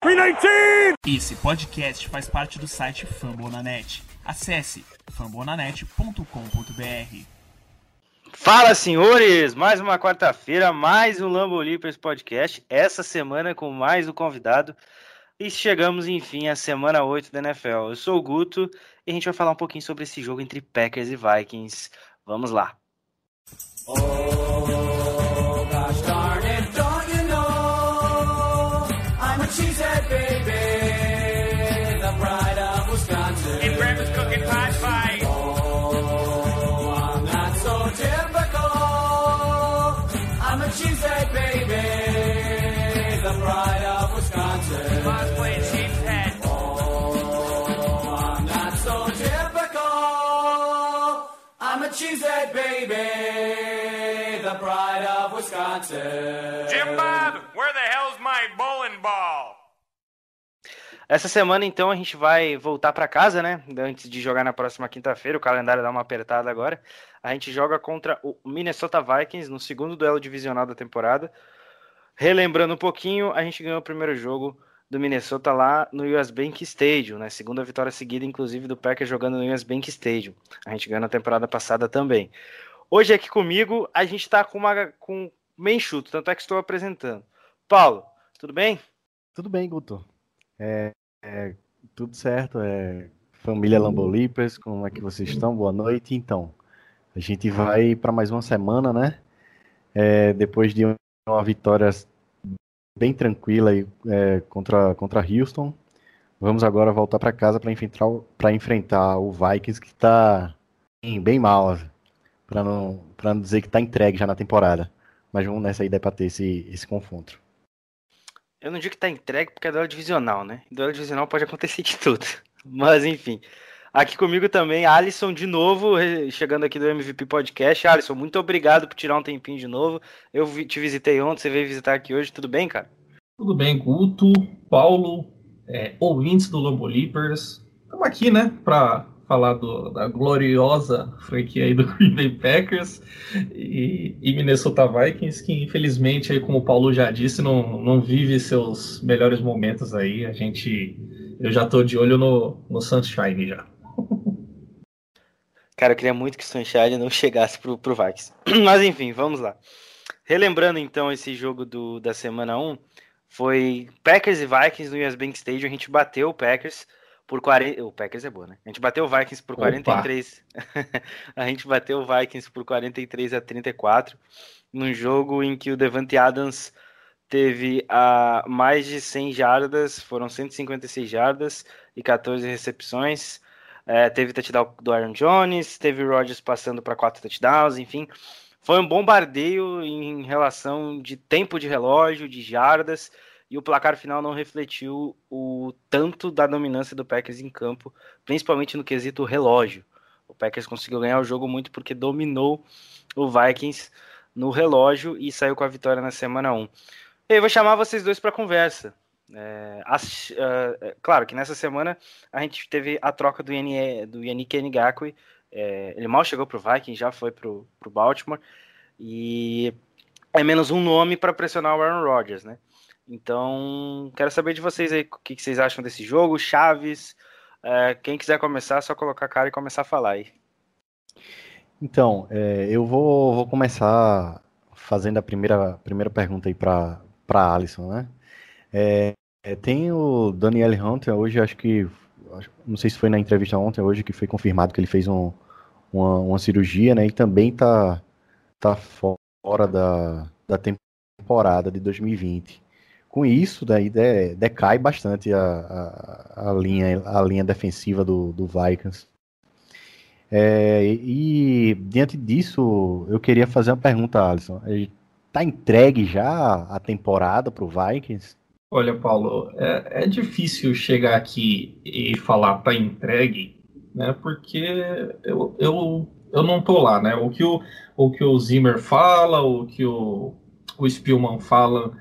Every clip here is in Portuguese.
319! Esse podcast faz parte do site Fambonanet. Acesse fambonanet.com.br. Fala, senhores! Mais uma quarta-feira, mais um Lambo Leapers podcast. Essa semana com mais um convidado. E chegamos, enfim, à semana 8 da NFL. Eu sou o Guto e a gente vai falar um pouquinho sobre esse jogo entre Packers e Vikings. Vamos lá! Oh. I'm a cheesehead baby, the pride of Wisconsin. Jim Bob, where the hell's my bowling ball? Essa semana, então, a gente vai voltar para casa, né? Antes de jogar na próxima quinta-feira, o calendário dá uma apertada agora. A gente joga contra o Minnesota Vikings no segundo duelo divisional da temporada. Relembrando um pouquinho, a gente ganhou o primeiro jogo do Minnesota lá no US Bank Stadium, né? Segunda vitória seguida, inclusive, do Packers jogando no US Bank Stadium. A gente ganhou na temporada passada também. Hoje aqui comigo, a gente está com uma com meio enxuto, tanto é que estou apresentando. Paulo, tudo bem? Tudo bem, Guto. É, é, tudo certo, é família Lambolipers, como é que vocês estão? Boa noite. Então, a gente vai para mais uma semana, né? É, depois de uma vitória bem tranquila é, contra, contra Houston, vamos agora voltar para casa para enfrentar, enfrentar o Vikings, que está bem mal, para não, não dizer que está entregue já na temporada. Mas vamos nessa ideia para ter esse, esse confronto. Eu não digo que tá entregue porque é duelo divisional, né? Duelo divisional pode acontecer de tudo. Mas enfim. Aqui comigo também, Alisson, de novo, chegando aqui do MVP Podcast. Alisson, muito obrigado por tirar um tempinho de novo. Eu te visitei ontem, você veio visitar aqui hoje. Tudo bem, cara? Tudo bem, Guto, Paulo, é, ouvintes do Lobo Leapers. Estamos aqui, né, para falar do, da gloriosa franquia aí do Green Bay Packers e, e, Minnesota Vikings, que infelizmente, aí, como o Paulo já disse, não, não vive seus melhores momentos aí. A gente. Eu já tô de olho no, no Sunshine já. Cara, eu queria muito que o Sunshine não chegasse pro, pro Vikings. Mas enfim, vamos lá. Relembrando então esse jogo do, da semana 1, foi Packers e Vikings no US Bank Stadium. A gente bateu o Packers por 40. O Packers é boa, né? A gente bateu o Vikings por 43. a gente bateu o Vikings por 43 a 34. Num jogo em que o Devante Adams teve a mais de 100 jardas, foram 156 jardas e 14 recepções. É, teve touchdown do Aaron Jones, teve o Rodgers passando para quatro touchdowns, enfim. Foi um bombardeio em relação de tempo de relógio, de jardas e o placar final não refletiu o tanto da dominância do Packers em campo, principalmente no quesito relógio. O Packers conseguiu ganhar o jogo muito porque dominou o Vikings no relógio e saiu com a vitória na semana 1. Eu vou chamar vocês dois para conversa. É, as, uh, claro que nessa semana a gente teve a troca do, Yanni, do Yannick Ngakwe. É, ele mal chegou para o Vikings, já foi para o Baltimore. E é menos um nome para pressionar o Aaron Rodgers, né? Então, quero saber de vocês aí o que, que vocês acham desse jogo, Chaves. É, quem quiser começar, é só colocar a cara e começar a falar aí. Então, é, eu vou, vou, começar fazendo a primeira, primeira pergunta aí para Alisson, né? É, é, tem o Daniel Hunter, hoje acho que, não sei se foi na entrevista ontem, hoje que foi confirmado que ele fez um, uma, uma cirurgia, né? E também tá, tá fora da, da temporada de 2020 com isso, daí de, decai bastante a, a, a, linha, a linha defensiva do, do Vikings. É, e diante disso, eu queria fazer uma pergunta, Alisson. Está entregue já a temporada para o Vikings? Olha, Paulo, é, é, difícil chegar aqui e falar tá entregue, né? Porque eu, eu, eu não tô lá, né? O que o, o que o Zimmer fala, o que o, o Spielman fala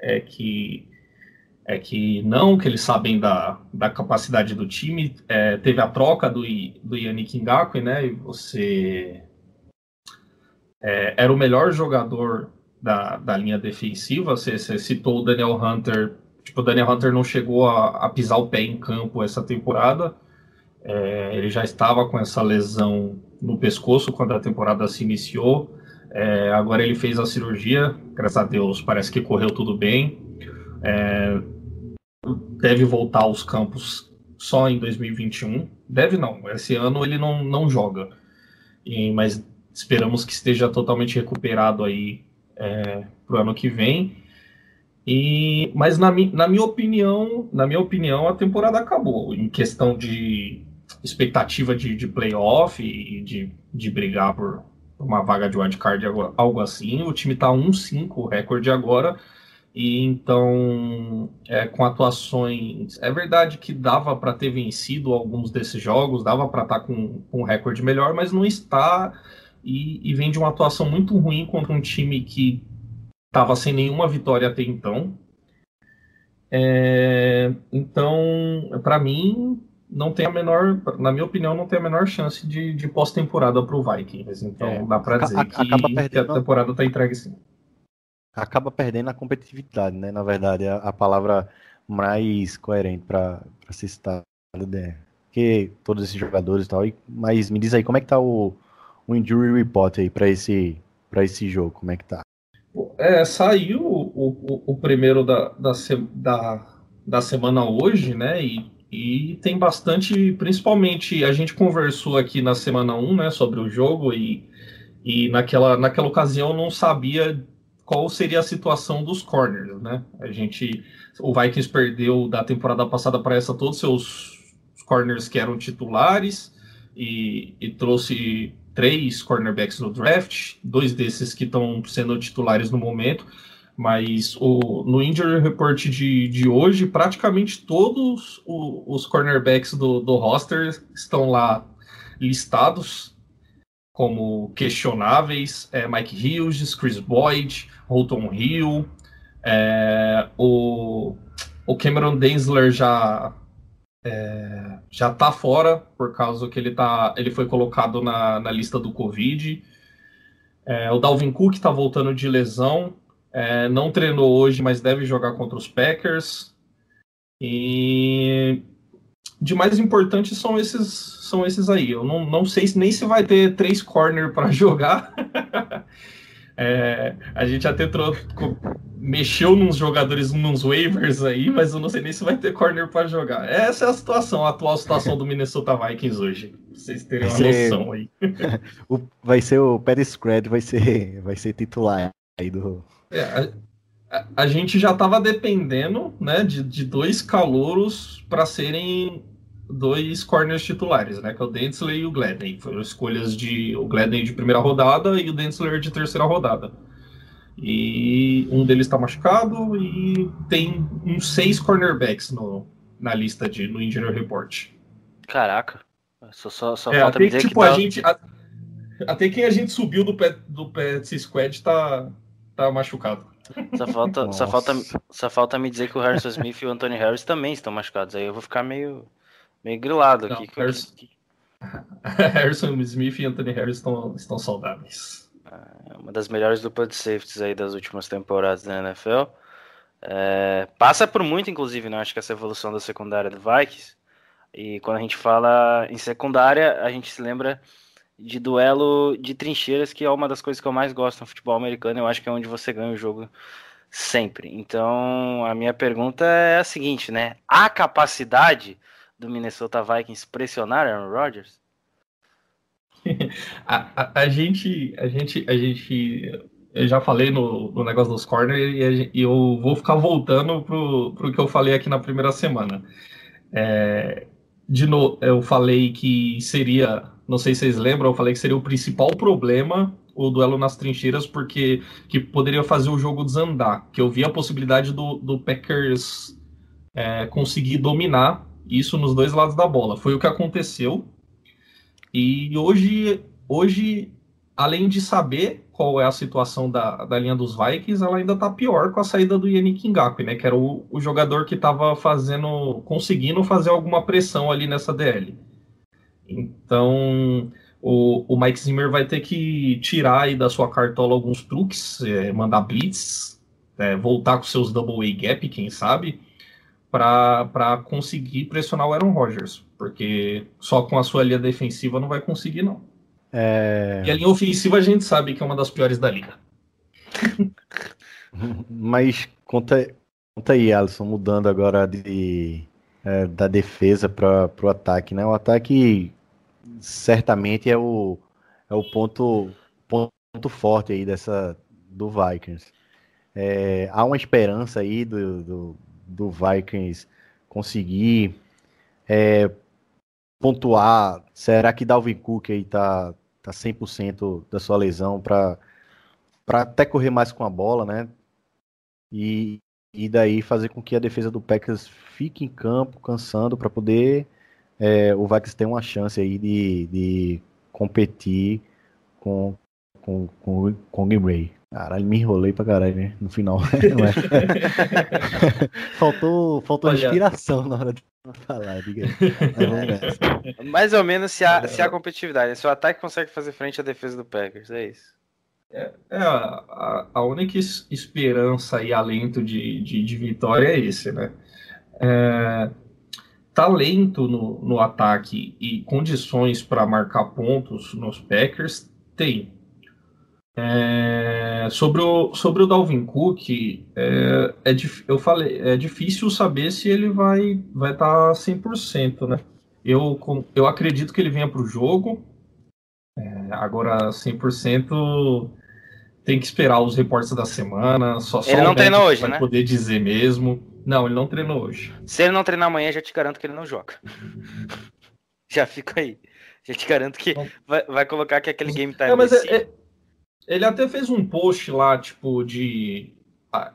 é que é que não, que eles sabem da, da capacidade do time. É, teve a troca do, do Yannick Ngakwe, né? E você é, era o melhor jogador da, da linha defensiva. Você, você, citou o Daniel Hunter, tipo, o Daniel Hunter não chegou a, a pisar o pé em campo essa temporada. É, ele já estava com essa lesão no pescoço quando a temporada se iniciou. É, agora ele fez a cirurgia, graças a Deus, parece que correu tudo bem. É, deve voltar aos campos só em 2021. Deve não, esse ano ele não, não joga. E, mas esperamos que esteja totalmente recuperado aí é, para o ano que vem. E, mas na, na minha opinião, na minha opinião, a temporada acabou. Em questão de expectativa de, de playoff e de, de brigar por uma vaga de wildcard, algo assim. O time está 1-5, o recorde agora. E então, é, com atuações. É verdade que dava para ter vencido alguns desses jogos, dava para estar tá com, com um recorde melhor, mas não está. E, e, vem de uma atuação muito ruim contra um time que estava sem nenhuma vitória até então. É, então, para mim, não tem a menor, na minha opinião, não tem a menor chance de, de pós-temporada para o Vikings. Então, é, dá para dizer a, que, que, a temporada está entregue sim acaba perdendo a competitividade, né? Na verdade, a, a palavra mais coerente para se citar, né? Que todos esses jogadores e tal. E, mas me diz aí, como é que tá o, o injury report aí para esse, para esse jogo? Como é que tá? É, saiu o, o, o primeiro da, da, da, da semana hoje, né? E, e tem bastante, principalmente, a gente conversou aqui na semana 1, né, sobre o jogo e, e naquela, naquela ocasião não sabia qual seria a situação dos corners, né? A gente, o Vikings perdeu da temporada passada para essa todos os seus corners que eram titulares e, e trouxe três cornerbacks no draft, dois desses que estão sendo titulares no momento, mas o, no injury report de, de hoje, praticamente todos os, os cornerbacks do, do roster estão lá listados como questionáveis, é, Mike Hughes, Chris Boyd, Holton Hill, é, o, o Cameron Densler já é, já tá fora por causa que ele tá ele foi colocado na, na lista do Covid. É, o Dalvin Cook está voltando de lesão, é, não treinou hoje, mas deve jogar contra os Packers. E de mais importante são esses são esses aí. Eu não, não sei nem se vai ter três corner para jogar. É, a gente até trocou, mexeu nos jogadores, nos waivers aí, mas eu não sei nem se vai ter corner para jogar. Essa é a situação, a atual situação do Minnesota Vikings hoje. Pra vocês terem uma ser, noção aí. o, vai ser o Pettis Scred, vai ser, vai ser titular aí do. É, a, a, a, gente já estava dependendo né, de, de dois calouros para serem dois corners titulares, né? Que é o Densler e o Gladney. Foram escolhas de o Gladney de primeira rodada e o Densler de terceira rodada. E um deles está machucado e tem uns seis cornerbacks no, na lista de no Engineer Report. Caraca. Só, só, só é, falta até, dizer tipo, que a gente, a, até quem a gente subiu do pet, do Pet Squad tá, tá machucado. Só falta, só, falta, só falta me dizer que o Harrison Smith e o Anthony Harris também estão machucados. Aí eu vou ficar meio meio grilado aqui. Não, Harrison, Harrison Smith e Anthony Harris estão, estão saudáveis. É uma das melhores duplas de safeties aí das últimas temporadas da NFL. É, passa por muito, inclusive, né? Acho que essa evolução da secundária do Vikings. E quando a gente fala em secundária, a gente se lembra de duelo de trincheiras, que é uma das coisas que eu mais gosto no futebol americano. Eu acho que é onde você ganha o jogo sempre. Então, a minha pergunta é a seguinte, né? A capacidade do Minnesota Vikings pressionar Aaron Rodgers? a, a, a, gente, a gente, a gente, eu já falei no, no negócio dos corners e, e, eu vou ficar voltando pro, pro que eu falei aqui na primeira semana. É, de novo, eu falei que seria, não sei se vocês lembram, eu falei que seria o principal problema o duelo nas trincheiras, porque que poderia fazer o jogo desandar, que eu vi a possibilidade do, do Packers é, conseguir dominar isso nos dois lados da bola. Foi o que aconteceu. E hoje, hoje além de saber qual é a situação da, da linha dos Vikings, ela ainda tá pior com a saída do Yannick Ngakwe, né? Que era o, o jogador que estava fazendo, conseguindo fazer alguma pressão ali nessa DL. Então, o, o Mike Zimmer vai ter que tirar aí da sua cartola alguns truques, é, mandar blitz, é, voltar com seus double A gap, quem sabe, para conseguir pressionar o Aaron Rodgers, porque só com a sua linha defensiva não vai conseguir, não. É... E a linha ofensiva a gente sabe que é uma das piores da liga. Mas conta, conta aí, Alisson, mudando agora de, é, da defesa para o ataque, né? O ataque certamente é o, é o ponto, ponto forte aí dessa do Vikings. É, há uma esperança aí do, do, do Vikings conseguir é, pontuar. Será que Dalvin Cook aí tá, tá 100% da sua lesão para até correr mais com a bola, né? E, e daí fazer com que a defesa do Packers fique em campo, cansando, para poder é, o Vikings ter uma chance aí de, de competir com, com, com, com o Green Bay. Caralho, me enrolei pra caralho, né? No final. faltou faltou Olha... inspiração na hora de falar, diga aí. Mais ou menos se há, se há competitividade. Se o ataque consegue fazer frente à defesa do Packers, é isso. É, é a, a, única esperança e alento de, de, de vitória é esse, né? É, talento no, no ataque e condições para marcar pontos nos Packers tem. É, sobre, o, sobre o Dalvin Cook, é, é, eu falei, é difícil saber se ele vai vai estar tá 100%, né? Eu, eu acredito que ele venha para o jogo, é, agora, 100% tem que esperar os reportes da semana. Só, ele só não treinou hoje, vai né? poder dizer mesmo. Não, ele não treinou hoje. Se ele não treinar amanhã, já te garanto que ele não joga. já fica aí. Já te garanto que vai, vai colocar que aquele game mas é, é, ele até fez um post lá, tipo, de. Ah,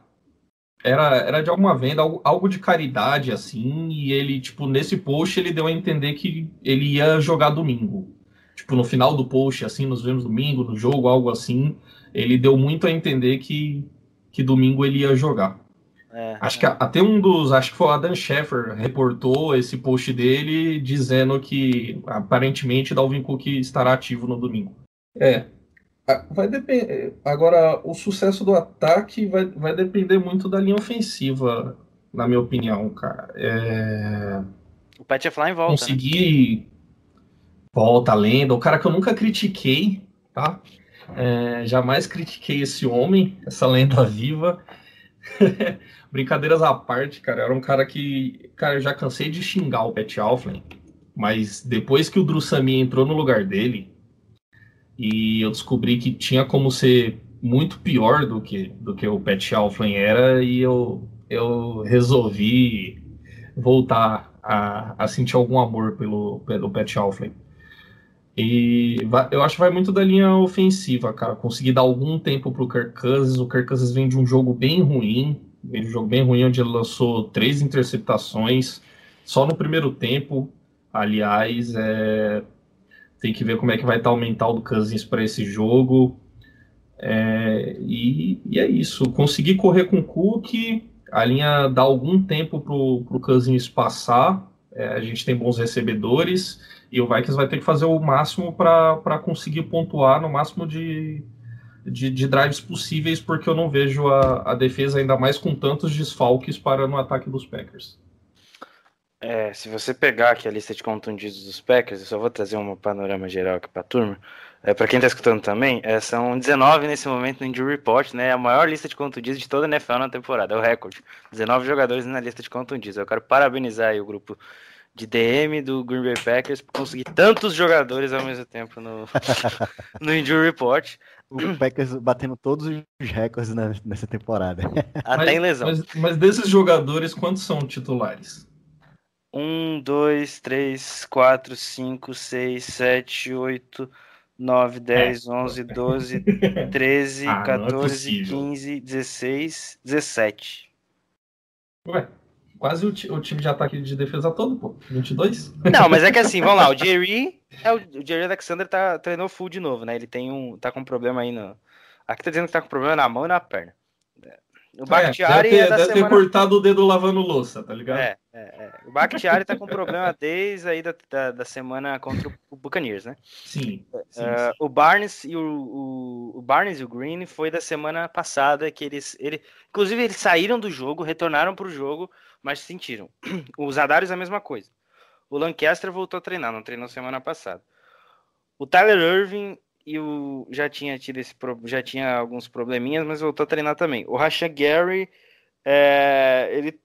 era, era de alguma venda, algo, algo de caridade, assim, e ele, tipo, nesse post ele deu a entender que ele ia jogar domingo tipo, no final do post, assim, nos vemos domingo, no jogo, algo assim, ele deu muito a entender que, que domingo ele ia jogar. É, acho que até um dos, acho que foi o Adam Scheffer, reportou esse post dele dizendo que aparentemente Dalvin Cook estará ativo no domingo. É, vai depender. Agora, o sucesso do ataque vai, vai depender muito da linha ofensiva, na minha opinião, cara. É... O Pat Fly volta. Né? Conseguir né? volta, lenda, o cara que eu nunca critiquei, tá? É, jamais critiquei esse homem, essa lenda viva. Brincadeiras à parte, cara, era um cara que, cara, eu já cansei de xingar o Pat Alflin, mas depois que o Drew Samia entrou no lugar dele e eu descobri que tinha como ser muito pior do que, do que o Pat Alflin era e eu, eu resolvi voltar a, a sentir algum amor pelo, pelo Pat Alflin. E vai, eu acho que vai muito da linha ofensiva, cara. Conseguir dar algum tempo pro Kirk Cousins. O Kirk Cousins vem de um jogo bem ruim. Vem de um jogo bem ruim, onde ele lançou três interceptações só no primeiro tempo. Aliás, é... tem que ver como é que vai estar o mental do Cousins para esse jogo. É... E, e, é isso. Conseguir correr com o Cook, a linha dá algum tempo pro, pro Cousins passar. É, a gente tem bons recebedores e o Vikings vai ter que fazer o máximo para conseguir pontuar no máximo de, de, de, drives possíveis, porque eu não vejo a, a defesa ainda mais com tantos desfalques para no ataque dos Packers. É, se você pegar aqui a lista de contundidos dos Packers, eu só vou trazer um panorama geral aqui para a turma. É, para quem está escutando também, é, são 19 nesse momento no Injury Report, né? A maior lista de contundidos de toda a NFL na temporada, é o recorde. 19 jogadores na lista de contundidos. Eu quero parabenizar o grupo de DM do Green Bay Packers por conseguir tantos jogadores ao mesmo tempo no, no Injury Report. O Packers batendo todos os recordes nessa temporada. Até mas, em lesão. Mas, mas, desses jogadores, quantos são titulares? Um, dois, três, quatro, cinco, seis, sete, oito, nove, dez, é. onze, doze, treze, ah, 14, é 15, 16, 17. Ué, quase o, o, time de ataque de defesa todo, pô. 22? Não, mas é que assim, vamos lá, o Jerry, é o, o Jerry Alexander tá, treinou full de novo, né? Ele tem um, tá com um problema aí no... Aqui tá dizendo que tá com problema na mão e na perna. O Bakhtiari é, deve, ter, é deve semana... ter, cortado o dedo lavando louça, tá ligado? É, é, é. O Bakhtiari tá com problema desde aí da, da, da, semana contra o Buccaneers, né? Sim. sim, uh, sim. O Barnes e o, o, o, Barnes e o Green foi da semana passada que eles, ele, inclusive eles saíram do jogo, retornaram pro jogo mas sentiram. Os Adarius é a mesma coisa. O Lancaster voltou a treinar, não treinou semana passada. O Tyler Irving e o já tinha tido esse já tinha alguns probleminhas, mas voltou a treinar também. O Rasha Gary, é, ele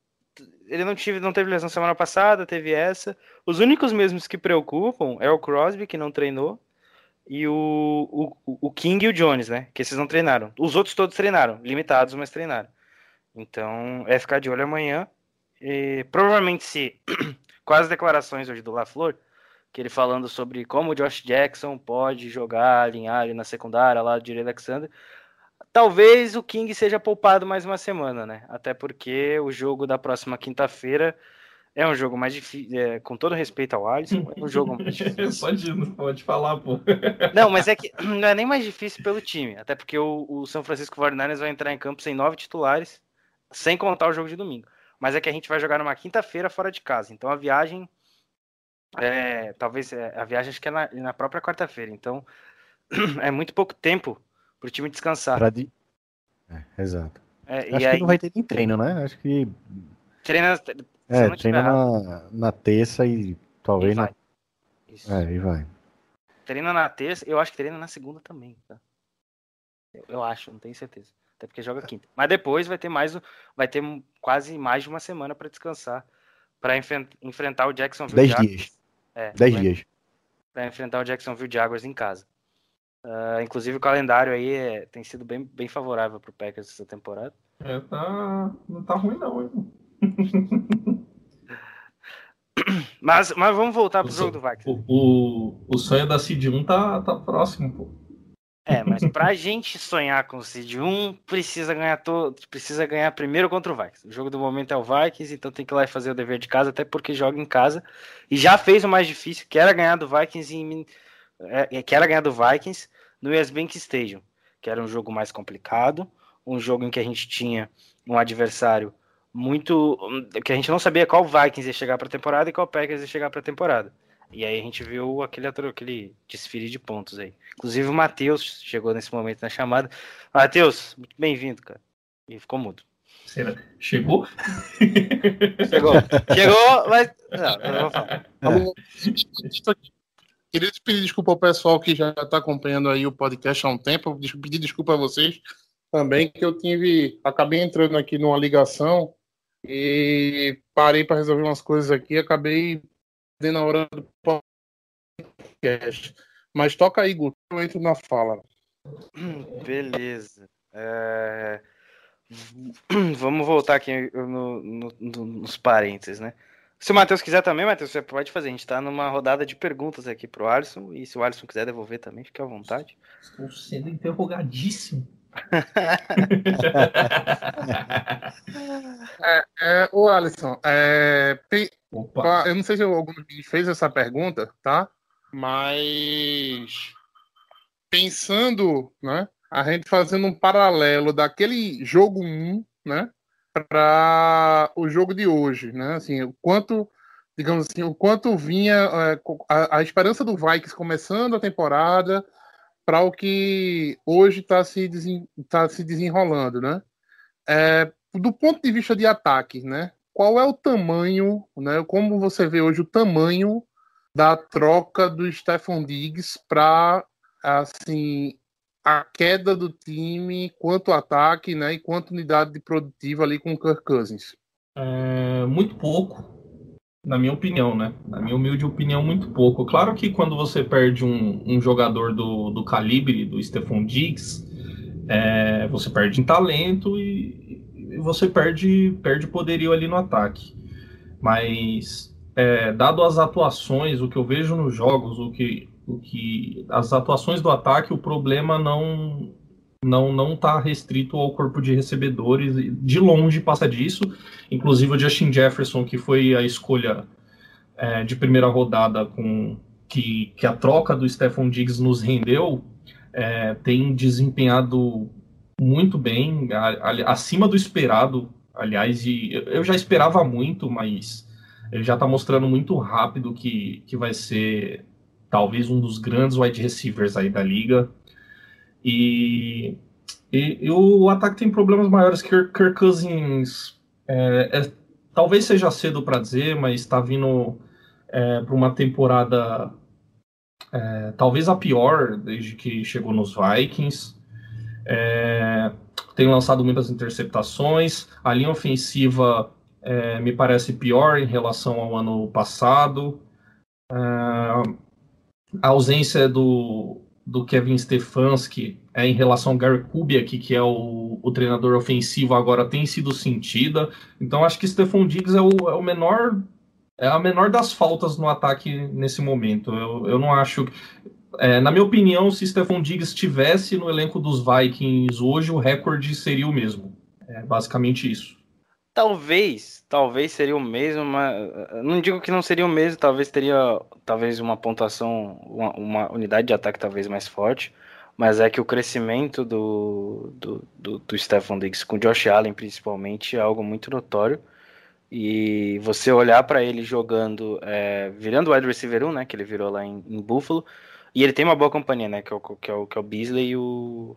ele não tive não teve lesão semana passada, teve essa. Os únicos mesmos que preocupam é o Crosby que não treinou e o, o, o King e o Jones, né? Que esses não treinaram. Os outros todos treinaram, limitados, mas treinaram. Então é ficar de olho amanhã. E, provavelmente se com as declarações hoje do LaFleur, que ele falando sobre como o Josh Jackson pode jogar, alinhar ali na secundária, lá de Alexander. Talvez o King seja poupado mais uma semana, né? Até porque o jogo da próxima quinta-feira é um jogo mais difícil, é, com todo respeito ao Alisson, é um jogo mais difícil. pode, pode falar, pô. Não, mas é que não é nem mais difícil pelo time, até porque o, o São Francisco 49ers vai entrar em campo sem nove titulares, sem contar o jogo de domingo. Mas é que a gente vai jogar numa quinta-feira fora de casa, então a viagem é, talvez é, a viagem acho que é na, na própria quarta-feira, então é muito pouco tempo para o time descansar. Di... é, exato. É, Acho e que aí, não vai ter nem treino, né? Acho que treina, é, treina na, na terça e e talvez na. vai. Isso. É, e vai. Treina na terça, eu acho que treina na segunda também, tá? Eu, eu acho, não tenho certeza. Até porque joga quinta. Mas depois vai ter mais, vai ter quase mais de uma semana para descansar, para enfrentar o Jacksonville Dez dias. É, Dez vai- dias. para enfrentar o Jacksonville Jaguars em casa. Ah, inclusive o calendário aí é- tem sido bem, bem favorável para o Packers essa temporada. É, tá, não tá ruim, não, hein? Mas, mas vamos voltar pro O jogo do Vikings. O, o, o sonho da Cid 1 tá, tá próximo, pô. É, mas pra gente sonhar com o Seed 1, precisa ganhar todo, precisa ganhar primeiro contra o Vikings. O jogo do momento é o Vikings, então tem que ir lá e fazer o dever de casa, até porque joga em casa. E já fez o mais difícil, que era ganhar do Vikings em Min- é, que era ganhar do Vikings no US Bank Stadium, que era um jogo mais complicado, um jogo em que a gente tinha um adversário muito que a gente não sabia qual Vikings ia chegar para a temporada e qual Packers ia chegar para a temporada. E aí a gente viu aquele, aquele desfile de pontos aí. Inclusive o Matheus chegou nesse momento na chamada. Matheus, muito bem-vindo, cara. E ficou mudo. Será? Chegou? Chegou. Chegou, mas. Não, não vou falar. Aqui. Queria pedir desculpa ao pessoal que já está acompanhando aí o podcast há um tempo. Pedir desculpa a vocês também, que eu tive. Acabei entrando aqui numa ligação e parei para resolver umas coisas aqui e acabei dando a hora do podcast. Mas toca aí, Guto, eu entro na fala. Beleza. É, Vamos voltar aqui no- no- no- nos parênteses, né? Se o Matheus quiser também, Matheus, você pode fazer. A gente tá numa rodada de perguntas aqui pro Alisson. E se o Alisson quiser devolver também, fique à vontade. Estou sendo interrogadíssimo. É, ô Alisson, é, Eu não sei se algum de fez essa pergunta, tá? Mas pensando, né? A gente fazendo um paralelo daquele jogo 1, né? Para o jogo de hoje, né? Assim, o quanto, digamos assim, o quanto vinha é, a, a esperança do Vikings começando a temporada para o que hoje está se, desen, tá se desenrolando, né? É, do ponto de vista de ataque, né? qual é o tamanho, né? Como você vê hoje o tamanho da troca do Stephon Diggs para assim a queda do time quanto ataque, né? E quanto unidade de produtiva ali com o Kirk Cousins. É, muito pouco, na minha opinião, né? Na minha humilde opinião, muito pouco. Claro que quando você perde um, um jogador do, do calibre do Stephon Diggs, é, você perde em talento e, e você perde, perde poderio ali no ataque. Mas, é, dado as atuações, o que eu vejo nos jogos, o que, o que as atuações do ataque, o problema não não não está restrito ao corpo de recebedores. De longe passa disso. Inclusive o Justin Jefferson, que foi a escolha é, de primeira rodada com que, que a troca do Stephon Diggs nos rendeu, é, tem desempenhado muito bem, a- a- acima do esperado, aliás, e eu- já esperava muito, mas ele já está mostrando muito rápido que, que vai ser talvez um dos grandes wide receivers aí da liga. E, e, e o ataque tem problemas maiores que o Kirk Cousins é, é, talvez seja cedo para dizer, mas está vindo é, para uma temporada é, talvez a pior desde que chegou nos Vikings. É, tem lançado muitas interceptações. A linha ofensiva é, me parece pior em relação ao ano passado. É, a ausência do, do Kevin Stefanski é, em relação ao Gary Kubiak, que é o, o, treinador ofensivo agora, tem sido sentida. Então acho que Stephon Diggs é o, é o menor é a menor das faltas no ataque nesse momento. Eu, eu não acho. É, na minha opinião, se Stephon Diggs estivesse no elenco dos Vikings hoje, o recorde seria o mesmo. É basicamente isso. Talvez, talvez seria o mesmo, mas não digo que não seria o mesmo, talvez teria talvez uma pontuação, uma, uma unidade de ataque talvez mais forte, mas é que o crescimento do, do, do, do Stephon Diggs com Josh Allen principalmente é algo muito notório. E você olhar para ele jogando, é, virando o wide receiver 1, né, que ele virou lá em, em, Buffalo, e ele tem uma boa companhia, né, que é o, que é o, que é o Beasley e o,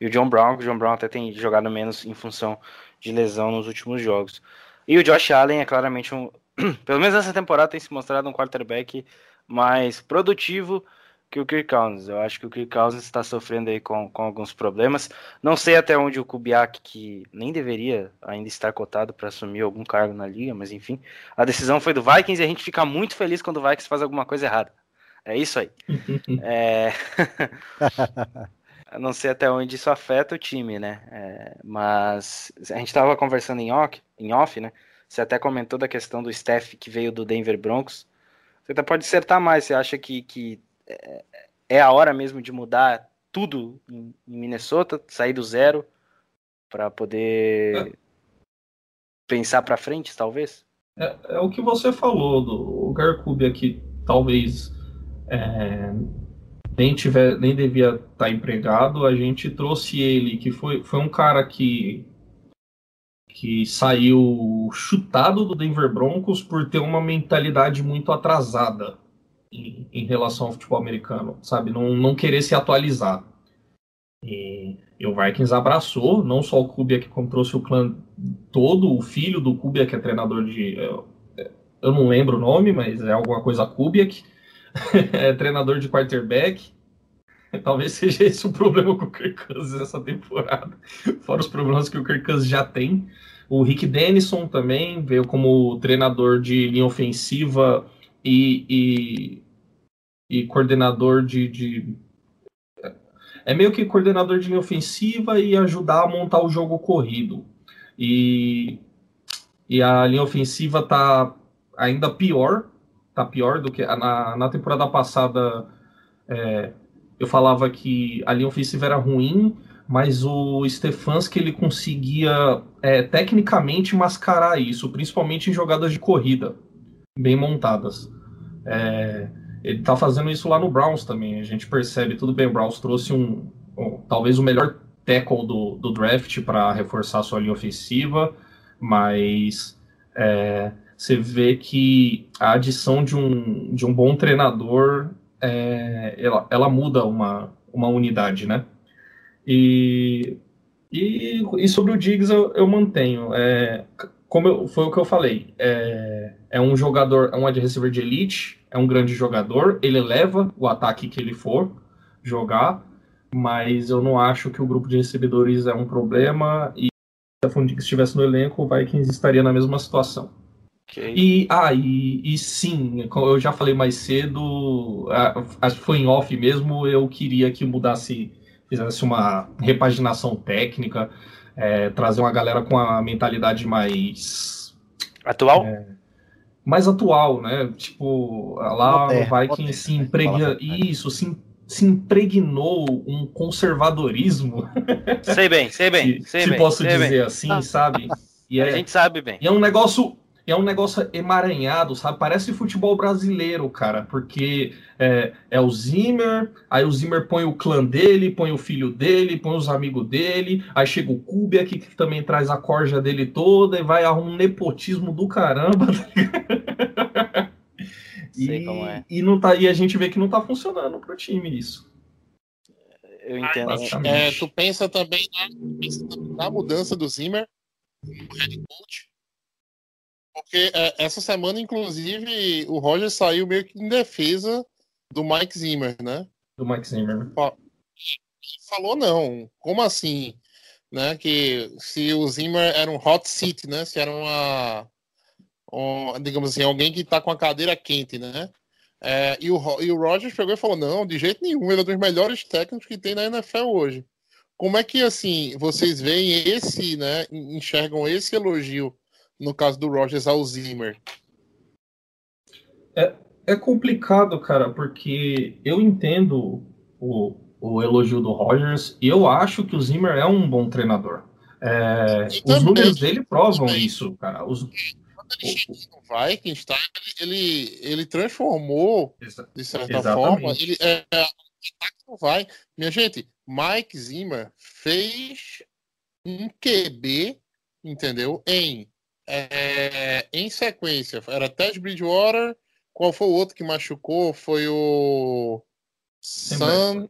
e o John Brown, que o John Brown até tem jogado menos em função de lesão nos últimos jogos. E o Josh Allen é claramente um, pelo menos nessa temporada tem se mostrado um quarterback mais produtivo, que o Kirk Cousins. Eu acho que o Kirk Cousins está sofrendo aí com, com alguns problemas. Não sei até onde o Kubiak, que nem deveria ainda estar cotado para assumir algum cargo na liga, mas enfim, a decisão foi do Vikings e a gente fica muito feliz quando o Vikings faz alguma coisa errada. É isso aí. é... não sei até onde isso afeta o time, né? É... mas a gente estava conversando em off, em off, né? Você até comentou da questão do Steph que veio do Denver Broncos. Você até pode acertar mais. Você acha que, que é a hora mesmo de mudar tudo em, Minnesota, sair do zero para poder é. pensar para frente, talvez? É, é, o que você falou do o Garcubia que talvez é, nem tiver, nem devia estar tá empregado. A gente trouxe ele, que foi, foi um cara que que saiu chutado do Denver Broncos por ter uma mentalidade muito atrasada em, em, relação ao futebol americano, sabe? Não, não querer se atualizar. E, e o Vikings abraçou, não só o Kubiak, como trouxe o clã todo, o filho do Kubiak, que é treinador de. Eu, eu não lembro o nome, mas é alguma coisa Kubiak. é treinador de quarterback. Talvez seja esse o problema com o Kirk Cousins essa temporada. Fora os problemas que o Kirk Cousins já tem. O Rick Dennison também veio como treinador de linha ofensiva e, e, e coordenador de, de, É meio que coordenador de linha ofensiva e ajudar a montar o jogo corrido. E, e a linha ofensiva tá ainda pior. Tá pior do que. Na, na temporada passada é, eu falava que a linha ofensiva era ruim, mas o Stefanski ele conseguia é, tecnicamente mascarar isso, principalmente em jogadas de corrida bem montadas. É, ele está fazendo isso lá no Browns também. A gente percebe, tudo bem, o Browns trouxe um, um talvez o melhor tackle do, do draft para reforçar sua linha ofensiva, mas é, você vê que a adição de um, de um bom treinador é, ela, ela muda uma, uma unidade, né? E, e, e sobre o Diggs eu, eu mantenho. É, como eu, foi o que eu falei, é, é um jogador, é um wide receiver de elite, é um grande jogador, ele leva o ataque que ele for jogar, mas eu não acho que o grupo de recebedores é um problema e se a Fundix estivesse no elenco, o Vikings estaria na mesma situação. Okay. E, ah, e, e, sim, eu já falei mais cedo, acho que foi em off mesmo, eu queria que mudasse, fizesse uma repaginação técnica, é, trazer uma galera com a mentalidade mais. Atual? É, mais atual, né? Tipo, lá moderno, no Viking moderno, se impregna. Isso, se, se impregnou um conservadorismo. Sei bem, sei bem. se, sei se bem, posso sei dizer bem. assim, sabe? E é, a gente sabe bem. E é um negócio é um negócio emaranhado, sabe? Parece futebol brasileiro, cara, porque é, é, o Zimmer, aí o Zimmer põe o clã dele, põe o filho dele, põe os amigos dele, aí chega o Kubiak que também traz a corja dele toda e vai arrumar um nepotismo do caramba. Sei e, como é. E, não tá, e a gente vê que não tá funcionando pro time isso. Eu entendo. É, tu pensa também na, pensa na mudança do Zimmer, o head coach, Porque é, essa semana, inclusive, o Roger saiu meio que em defesa do Mike Zimmer, né? Do Mike Zimmer. Falou não. Como assim? Né? Que se o Zimmer era um hot seat, né? Se era uma, um, digamos assim, alguém que tá com a cadeira quente, né? É, e, o, e o Rogers pegou e falou: não, de jeito nenhum, ele é um dos melhores técnicos que tem na NFL hoje. Como é que assim vocês veem esse, né? Enxergam esse elogio no caso do Rogers ao Zimmer? É, é complicado, cara, porque eu entendo o, o elogio do Rogers e eu acho que o Zimmer é um bom treinador. É, os números dele provam isso, cara. Os, quando ele chegou no Vikings, tá, ele, ele transformou, de certa Exatamente. forma, ele, é, não vai. Minha gente, Mike Zimmer fez um QB, entendeu? Em, é, em sequência. Era Ted Bridgewater. Qual foi o outro que machucou? Foi o Sam.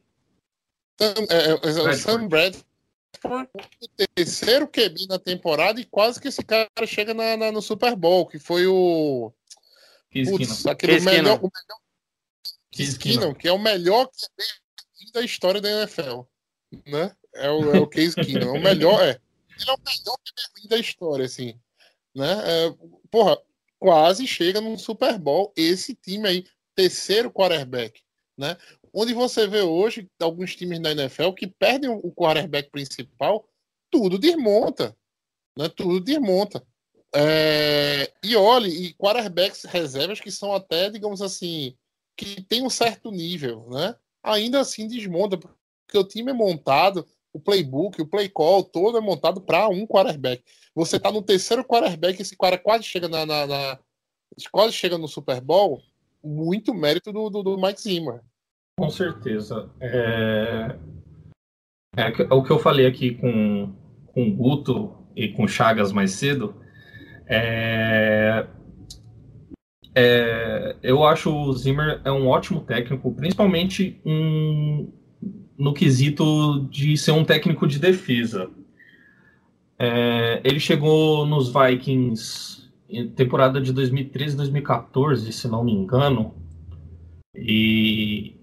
Sam, é, é, Sam Bradford o terceiro QB na temporada e quase que esse cara chega na, na no Super Bowl, que foi o. Putz, aquele melhor, o melhor. que é o melhor QB da história da NFL. Né? É o, é o Case Keenum. É o melhor, é. Ele é o melhor QB da história, assim. Né? É, porra, quase chega num Super Bowl esse time aí, terceiro quarterback. Né? onde você vê hoje alguns times da NFL que perdem o quarterback principal, tudo desmonta. Né? Tudo desmonta. É... E olhe, e quarterbacks reservas que são até, digamos assim, que tem um certo nível, né? Ainda assim desmonta, porque o time é montado, o playbook, o play call, todo é montado para um quarterback. Você tá no terceiro quarterback, esse cara quase chega na, na, na quase chega no Super Bowl, muito mérito do, do, do Mike Zimmer. Com certeza. É... É, é o que eu falei aqui com, com o Guto e com o Chagas mais cedo. É... É... eu acho o Zimmer é um ótimo técnico, principalmente um... no quesito de ser um técnico de defesa. É... ele chegou nos Vikings em temporada de 2013, 2014, se não me engano, e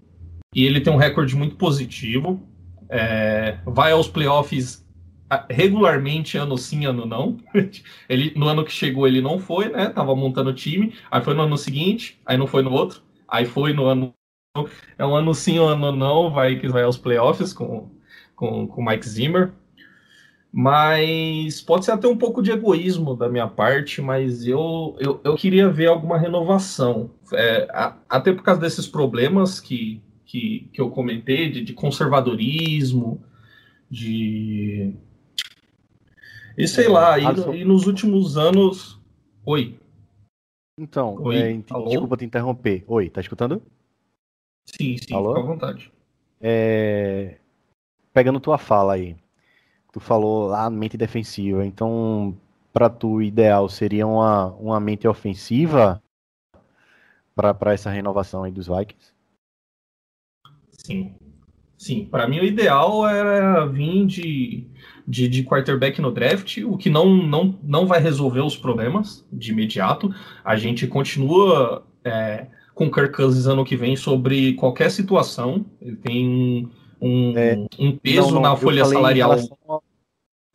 e ele tem um recorde muito positivo. É, vai aos playoffs regularmente, ano sim, ano não. ele, no ano que chegou, ele não foi, né? Tava montando o time. Aí foi no ano seguinte, aí não foi no outro. Aí foi no ano. É um ano sim, um ano não. Vai que vai aos playoffs com com, com Mike Zimmer. Mas pode ser até um pouco de egoísmo da minha parte, mas eu, eu, eu queria ver alguma renovação. É, até por causa desses problemas que, que, que eu comentei, de, de conservadorismo, de. E sei é, lá, e, e, nos últimos anos. Oi. Então, Oi, é, desculpa te interromper. Oi, tá escutando? Sim, sim, Alô? fica à vontade. É... Pegando tua fala aí, tu falou lá ah, mente defensiva, então para tu o ideal seria uma, uma mente ofensiva para essa renovação aí dos Vikings? Sim. Sim, para mim o ideal era vir de, de, de, quarterback no draft, o que não, não, não vai resolver os problemas de imediato. A gente continua é, com Kirk Cousins ano que vem sobre qualquer situação. Ele tem um, é, um peso não, não, na folha salarial. A,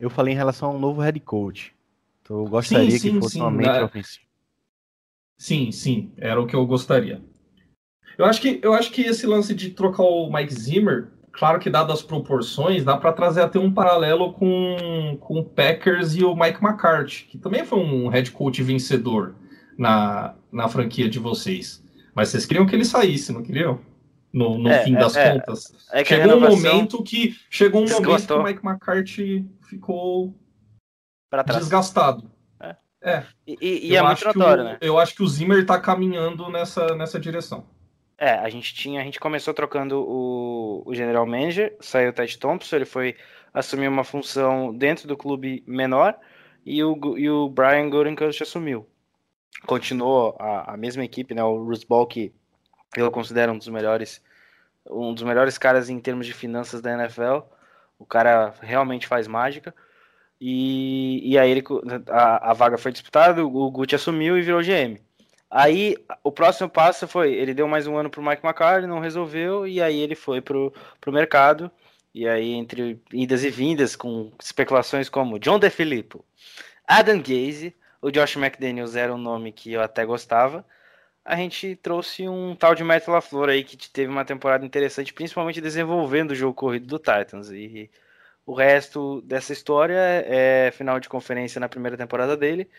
eu falei em relação ao novo head coach. Então, eu gostaria sim, sim, que fosse sim, uma mente é, ofensiva. Sim, sim, era o que eu gostaria. Eu acho que, eu acho que esse lance de trocar o Mike Zimmer, claro que dado as proporções, dá para trazer até um paralelo com, com o Packers e o Mike McCarthy, que também foi um head coach vencedor na, na franquia de vocês. Mas vocês queriam que ele saísse, não queriam? No, no é, fim é, das é, contas. É chegou um momento que chegou um momento que o Mike McCarthy ficou desgastado. É. é. E, e, e é muito notório, o, né? Eu acho que o Zimmer está caminhando nessa, nessa direção. É, a gente tinha, a gente começou trocando o, o general manager, saiu o Ted Thompson, ele foi assumir uma função dentro do clube menor e o, e o Brian Gutekunst assumiu. Continuou a, a mesma equipe, né, o Ball, que eu considero um dos melhores um dos melhores caras em termos de finanças da NFL. O cara realmente faz mágica. E, e aí ele, a, a vaga foi disputada, o Gucci assumiu e virou GM. Aí o próximo passo foi, ele deu mais um ano pro Mike McCarthy, não resolveu, e aí ele foi pro, pro mercado. E aí, entre idas e vindas, com especulações como John DeFilippo, Adam Gaze, o Josh McDaniels era um nome que eu até gostava. A gente trouxe um tal de Matt LaFleur aí que teve uma temporada interessante, principalmente desenvolvendo o jogo corrido do Titans. E o resto dessa história é final de conferência na primeira temporada dele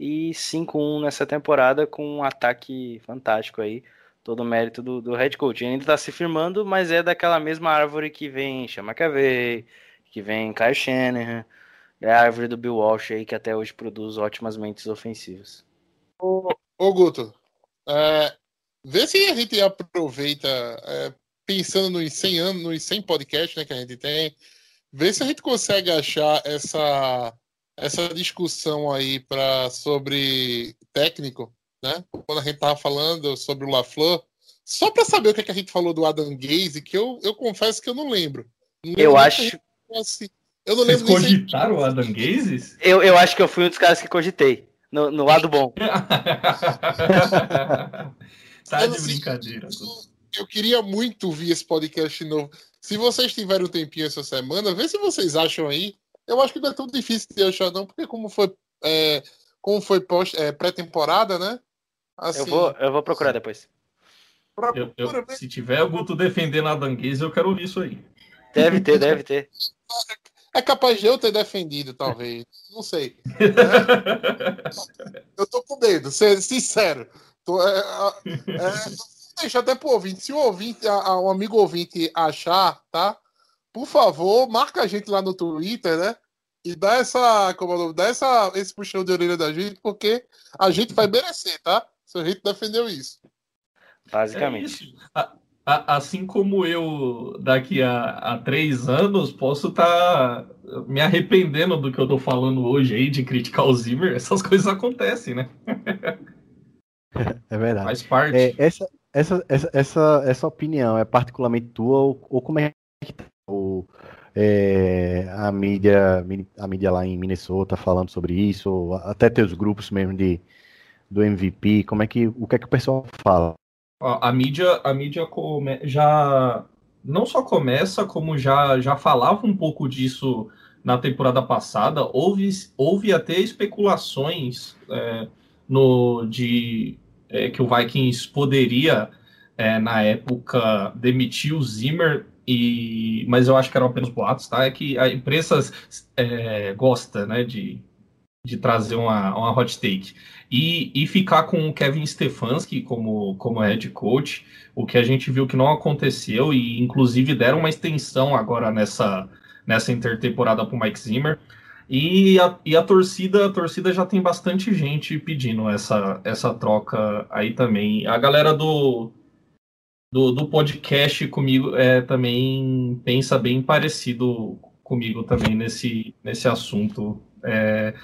e 5-1 nessa temporada com um ataque fantástico aí todo o mérito do, do head coach. Ele ainda está se firmando, mas é daquela mesma árvore que vem Chama McAvey, que vem Kyle Shanahan, é a árvore do Bill Walsh aí que até hoje produz ótimas mentes ofensivas. Ô, ô Guto, é, vê se a gente aproveita, é, pensando nos 100 anos, nos 100 podcasts né, que a gente tem, vê se a gente consegue achar essa, essa discussão aí pra, sobre técnico né? Quando a gente tava falando sobre o LaFleur, só para saber o que, é que, a gente falou do Adam Gaze, que eu, eu confesso que eu não lembro. Não eu acho. Eu não Vocês lembro cogitaram o Adam Gaze? Eu, eu acho que eu fui um dos caras que cogitei. No, no lado bom. tá de brincadeira. Eu queria muito ouvir esse podcast novo. Se vocês tiverem um tempinho essa semana, vê se vocês acham aí. Eu acho que não é tão difícil de achar, não, porque como foi, é, como foi é, pré-temporada, né? Assim, eu, vou, eu vou procurar depois. Eu, eu, se tiver o Guto defendendo a Danguese, eu quero ouvir isso aí. Deve ter, deve ter. É capaz de eu ter defendido, talvez. Não sei. É. eu tô com medo, ser sincero. Tô, é, é, deixa até pro ouvinte. Se o ouvinte, a, um amigo ouvinte achar, tá? Por favor, marca a gente lá no Twitter, né? e dá essa, como é nome, dá essa, esse puxão de orelha da gente, porque a gente vai merecer, tá? Se a gente defendeu isso. Basicamente. É a, assim como eu, daqui a, a três anos, posso estar tá me arrependendo do que eu tô falando hoje aí, de criticar o Zimmer, essas coisas acontecem, né? É verdade. Faz parte. É, essa, essa, essa, essa, essa opinião é particularmente tua, ou, ou como é que tá o é, a mídia a mídia lá em Minnesota falando sobre isso, até teus grupos mesmo de do MVP, como é que o que é que o pessoal fala? A mídia a mídia come, já não só começa como já já falava um pouco disso na temporada passada. Houve houve até especulações é, no de é, que o Vikings poderia é, na época demitir o Zimmer e, mas eu acho que eram apenas boatos, tá? É que a imprensa é, gosta, né, de, de trazer uma, uma hot take. E, e ficar com o Kevin Stefanski como, como head coach, o que a gente viu que não aconteceu, e inclusive deram uma extensão agora nessa, nessa intertemporada para o Mike Zimmer. E a, e a torcida, a torcida já tem bastante gente pedindo essa, essa troca aí também. A galera do, do, do podcast comigo é, também pensa bem parecido comigo também nesse, nesse assunto. É,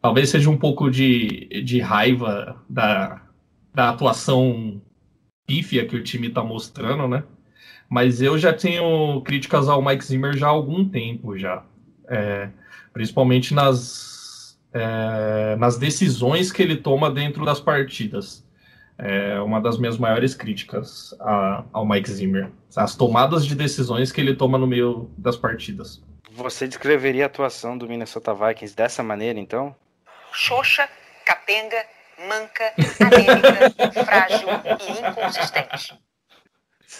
talvez seja um pouco de, de raiva da, da atuação pífia que o time está mostrando, né? Mas eu já tenho críticas ao Mike Zimmer já há algum tempo já. É, principalmente nas, é, nas decisões que ele toma dentro das partidas é uma das minhas maiores críticas a, ao Mike Zimmer. As tomadas de decisões que ele toma no meio das partidas. Você descreveria a atuação do Minnesota Vikings dessa maneira, então? Xoxa, capenga, manca, anêmica, frágil e inconsistente.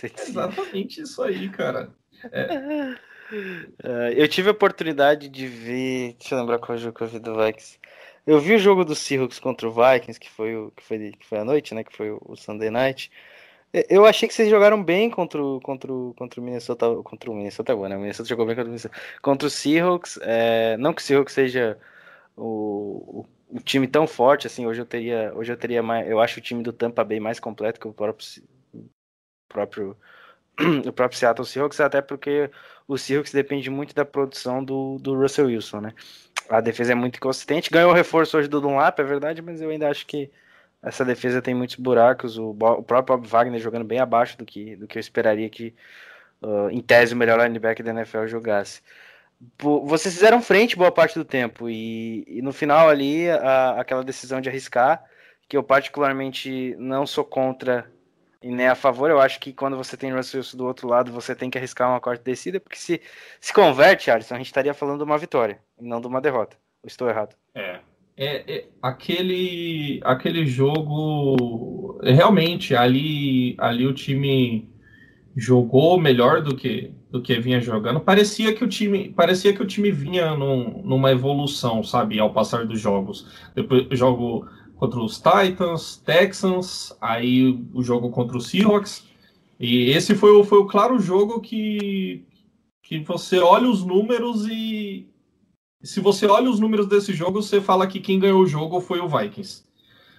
É exatamente isso aí, cara. É. Uh, eu tive a oportunidade de ver. Deixa eu lembrar qual jogo que eu vi do Vikings. Eu vi o jogo do Seahawks contra o Vikings, que foi, o, que foi, que foi a noite, né? Que foi o, Sunday Night. Eu achei que vocês jogaram bem contra o, contra o, contra o Minnesota. Contra o Minnesota, né? O Minnesota jogou bem contra o Minnesota. Contra o Seahawks. É, não que o Seahawks seja o, o, o, time tão forte assim. Hoje eu teria, hoje eu teria mais. Eu acho o time do Tampa bem mais completo que o próprio, próprio o próprio Seattle Seahawks, até porque o Seahawks depende muito da produção do, do Russell Wilson, né? A defesa é muito inconsistente. Ganhou reforço hoje do Dunlap, é verdade, mas eu ainda acho que essa defesa tem muitos buracos. O, o próprio Wagner jogando bem abaixo do que, do que eu esperaria que, uh, em tese, o melhor linebacker da NFL jogasse. Vocês fizeram frente boa parte do tempo e, e no final ali a- aquela decisão de arriscar, que eu particularmente não sou contra e nem a favor, eu acho que quando você tem Russell Wilson do outro lado, você tem que arriscar uma quarta descida, porque se se converte, Alisson, a gente estaria falando de uma vitória, e não de uma derrota. Estou errado. É. É, é, aquele, aquele jogo realmente ali, ali o time jogou melhor do que do que vinha jogando. Parecia que o time parecia que o time vinha num- numa evolução, sabe, ao passar dos jogos. Depois jogo contra os Titans, Texans, aí o jogo contra os Seahawks. E esse foi, o- foi o claro jogo que que você olha os números e se você olha os números desse jogo, você fala que quem ganhou o jogo foi o Vikings.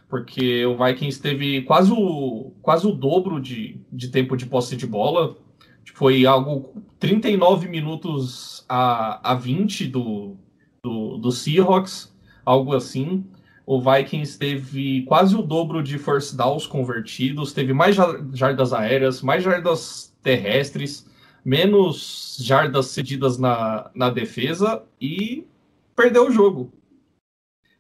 Porque o Vikings teve quase o, quase o dobro de, de tempo de posse de bola. Foi algo 39 minutos a, a 20 do, do, do Seahawks, algo assim. O Vikings teve quase o dobro de first downs convertidos, teve mais jar- jardas aéreas, mais jardas terrestres, menos jardas cedidas na, na defesa e perdeu o jogo.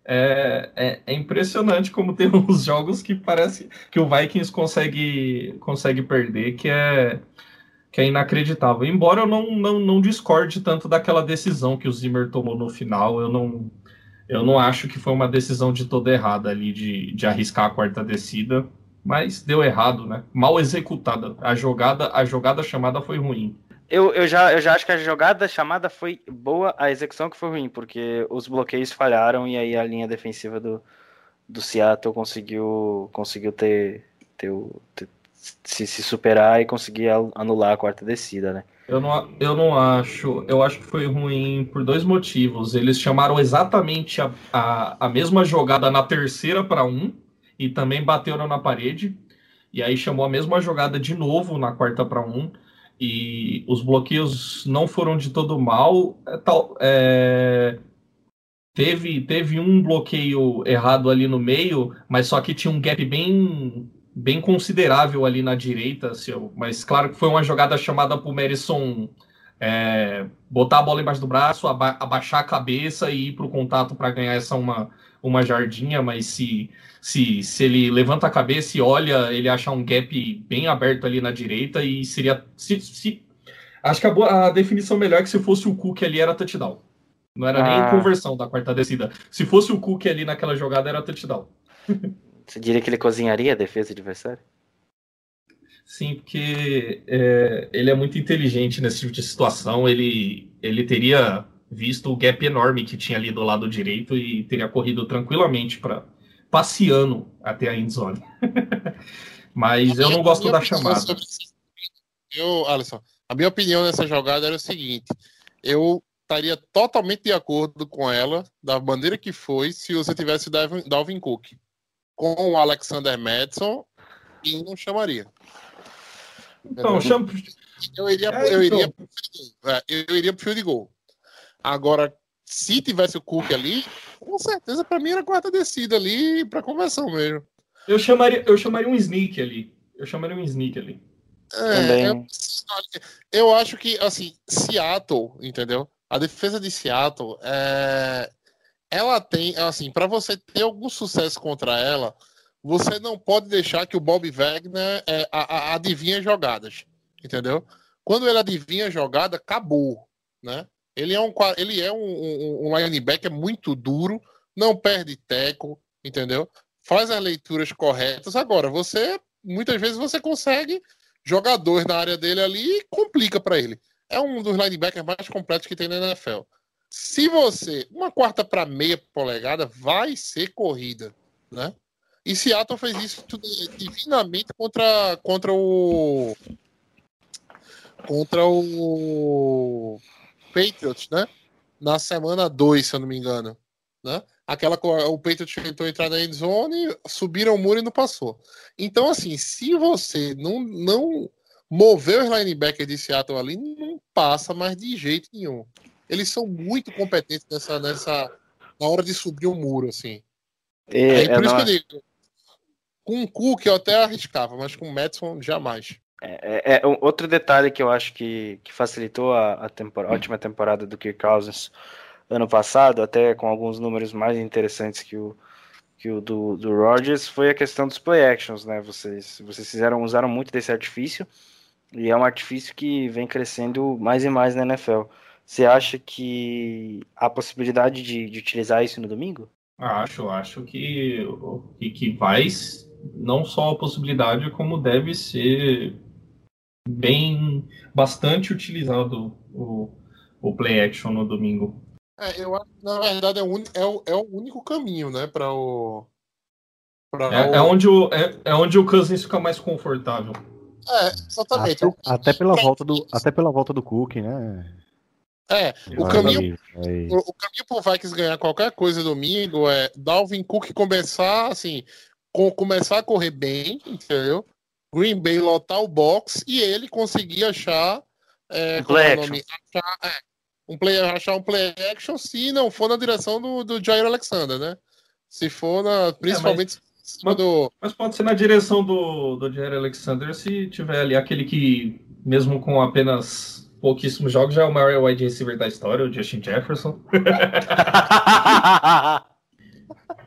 É, é, é impressionante como tem uns jogos que parece que o Vikings consegue, consegue perder, que é, que é inacreditável. Embora eu não, não, não discorde tanto daquela decisão que o Zimmer tomou no final, eu não, eu não acho que foi uma decisão de toda errada ali de, de arriscar a quarta descida, mas deu errado, né? Mal executada. A jogada, a jogada chamada foi ruim. Eu, eu, já, eu já acho que a jogada chamada foi boa, a execução que foi ruim, porque os bloqueios falharam e aí a linha defensiva do, do Seattle conseguiu, conseguiu ter, ter, ter- se, se superar e conseguir anular a quarta descida, né? Eu não, eu não acho. Eu acho que foi ruim por dois motivos. Eles chamaram exatamente a, a, a mesma jogada na terceira para um e também bateram na parede. E aí chamou a mesma jogada de novo na quarta para um. E os bloqueios não foram de todo mal. É, tal, é, teve, teve um bloqueio errado ali no meio, mas só que tinha um gap bem bem considerável ali na direita, seu. Mas claro que foi uma jogada chamada por Merison é, botar a bola embaixo do braço, aba- abaixar a cabeça e ir para o contato para ganhar essa uma, uma jardinha, mas se, se, se ele levanta a cabeça e olha, ele acha um gap bem aberto ali na direita e seria. Se, se- acho que a, boa- a definição melhor é que se fosse o Cook ali era touchdown. Não era Ah. nem conversão da quarta descida. Se fosse o Cook ali naquela jogada, era touchdown. Você diria que ele cozinharia a defesa adversária? Sim, porque é, ele é muito inteligente nesse tipo de situação. Ele, ele teria visto o gap enorme que tinha ali do lado direito e teria corrido tranquilamente para passeando até a endzone. Mas eu não gosto da chamada. sobre Eu, Alisson, a minha opinião nessa jogada era o seguinte: eu estaria totalmente de acordo com ela, da maneira que foi, se você tivesse Dalvin Cook com o Alexander Madison e não chamaria. Então, chama... Eu iria, É, eu, então. iria pro field goal. É, eu iria pro field goal. Agora, se tivesse o Cook ali, com certeza pra mim era quarta descida ali pra conversão mesmo. eu, chamaria, eu chamaria um sneak ali. Eu chamaria um sneak ali. Também. É, eu, eu acho que, assim, Seattle, entendeu? A defesa de Seattle, é, ela tem, assim, para você ter algum sucesso contra ela, você não pode deixar que o Bob Wagner é, a- a- adivinhe jogadas, entendeu? Quando ele adivinha jogada, acabou, né? Ele é um, ele é um, um, um linebacker muito duro, não perde teco, entendeu? Faz as leituras corretas. Agora, você, muitas vezes você consegue jogadores na área dele ali e complica para ele. É um dos linebackers mais completos que tem na NFL. Se você, uma quarta para meia polegada, vai ser corrida, né? E Seattle fez isso divinamente contra, contra o contra o Patriots, né? Na semana 2, se eu não me engano, né? Aquela o Patriots tentou entrar na endzone, subiram o muro e não passou. Então, assim, se você não, não mover os linebackers de Seattle ali, não passa mais de jeito nenhum. Eles são muito competentes nessa, nessa na hora de subir o muro, assim. E, É, é, por isso não- que eu digo, com o Cook eu até arriscava, mas com o Madison jamais. É, é, é um- outro detalhe que eu acho que, que facilitou a, a tempora- a última temporada do Kirk Cousins ano passado, até com alguns números mais interessantes que o, que o do, do Rodgers, foi a questão dos play actions, né? Vocês, vocês fizeram, usaram muito desse artifício, e é um artifício que vem crescendo mais e mais na NFL. Você acha que há possibilidade de, de utilizar isso no domingo? Acho, acho que, que, que vai não só a possibilidade, como deve ser bem bastante utilizado o, o play action no domingo. É, eu acho que na verdade é o, é o, é o único caminho, né, para o. Pra É, o... é onde o, é, é onde o Cousins fica mais confortável. É, exatamente. Até, até pela volta do, até pela volta do Cook, né? É, o caminho, vai- o, o caminho pro Vikings ganhar qualquer coisa domingo é Dalvin Cook começar, assim, com, começar a correr bem, entendeu? Green Bay lotar o box e ele conseguir achar. É, Um como é nome? Achar, é, um play, achar um play action se não for na direção do, do Jair Alexander, né? Se for na. Principalmente em cima mas- do. Mas pode ser na direção do, do Jair Alexander se tiver ali aquele que, mesmo com apenas pouquíssimos jogos, já é o maior wide receiver da história, o Justin Jefferson.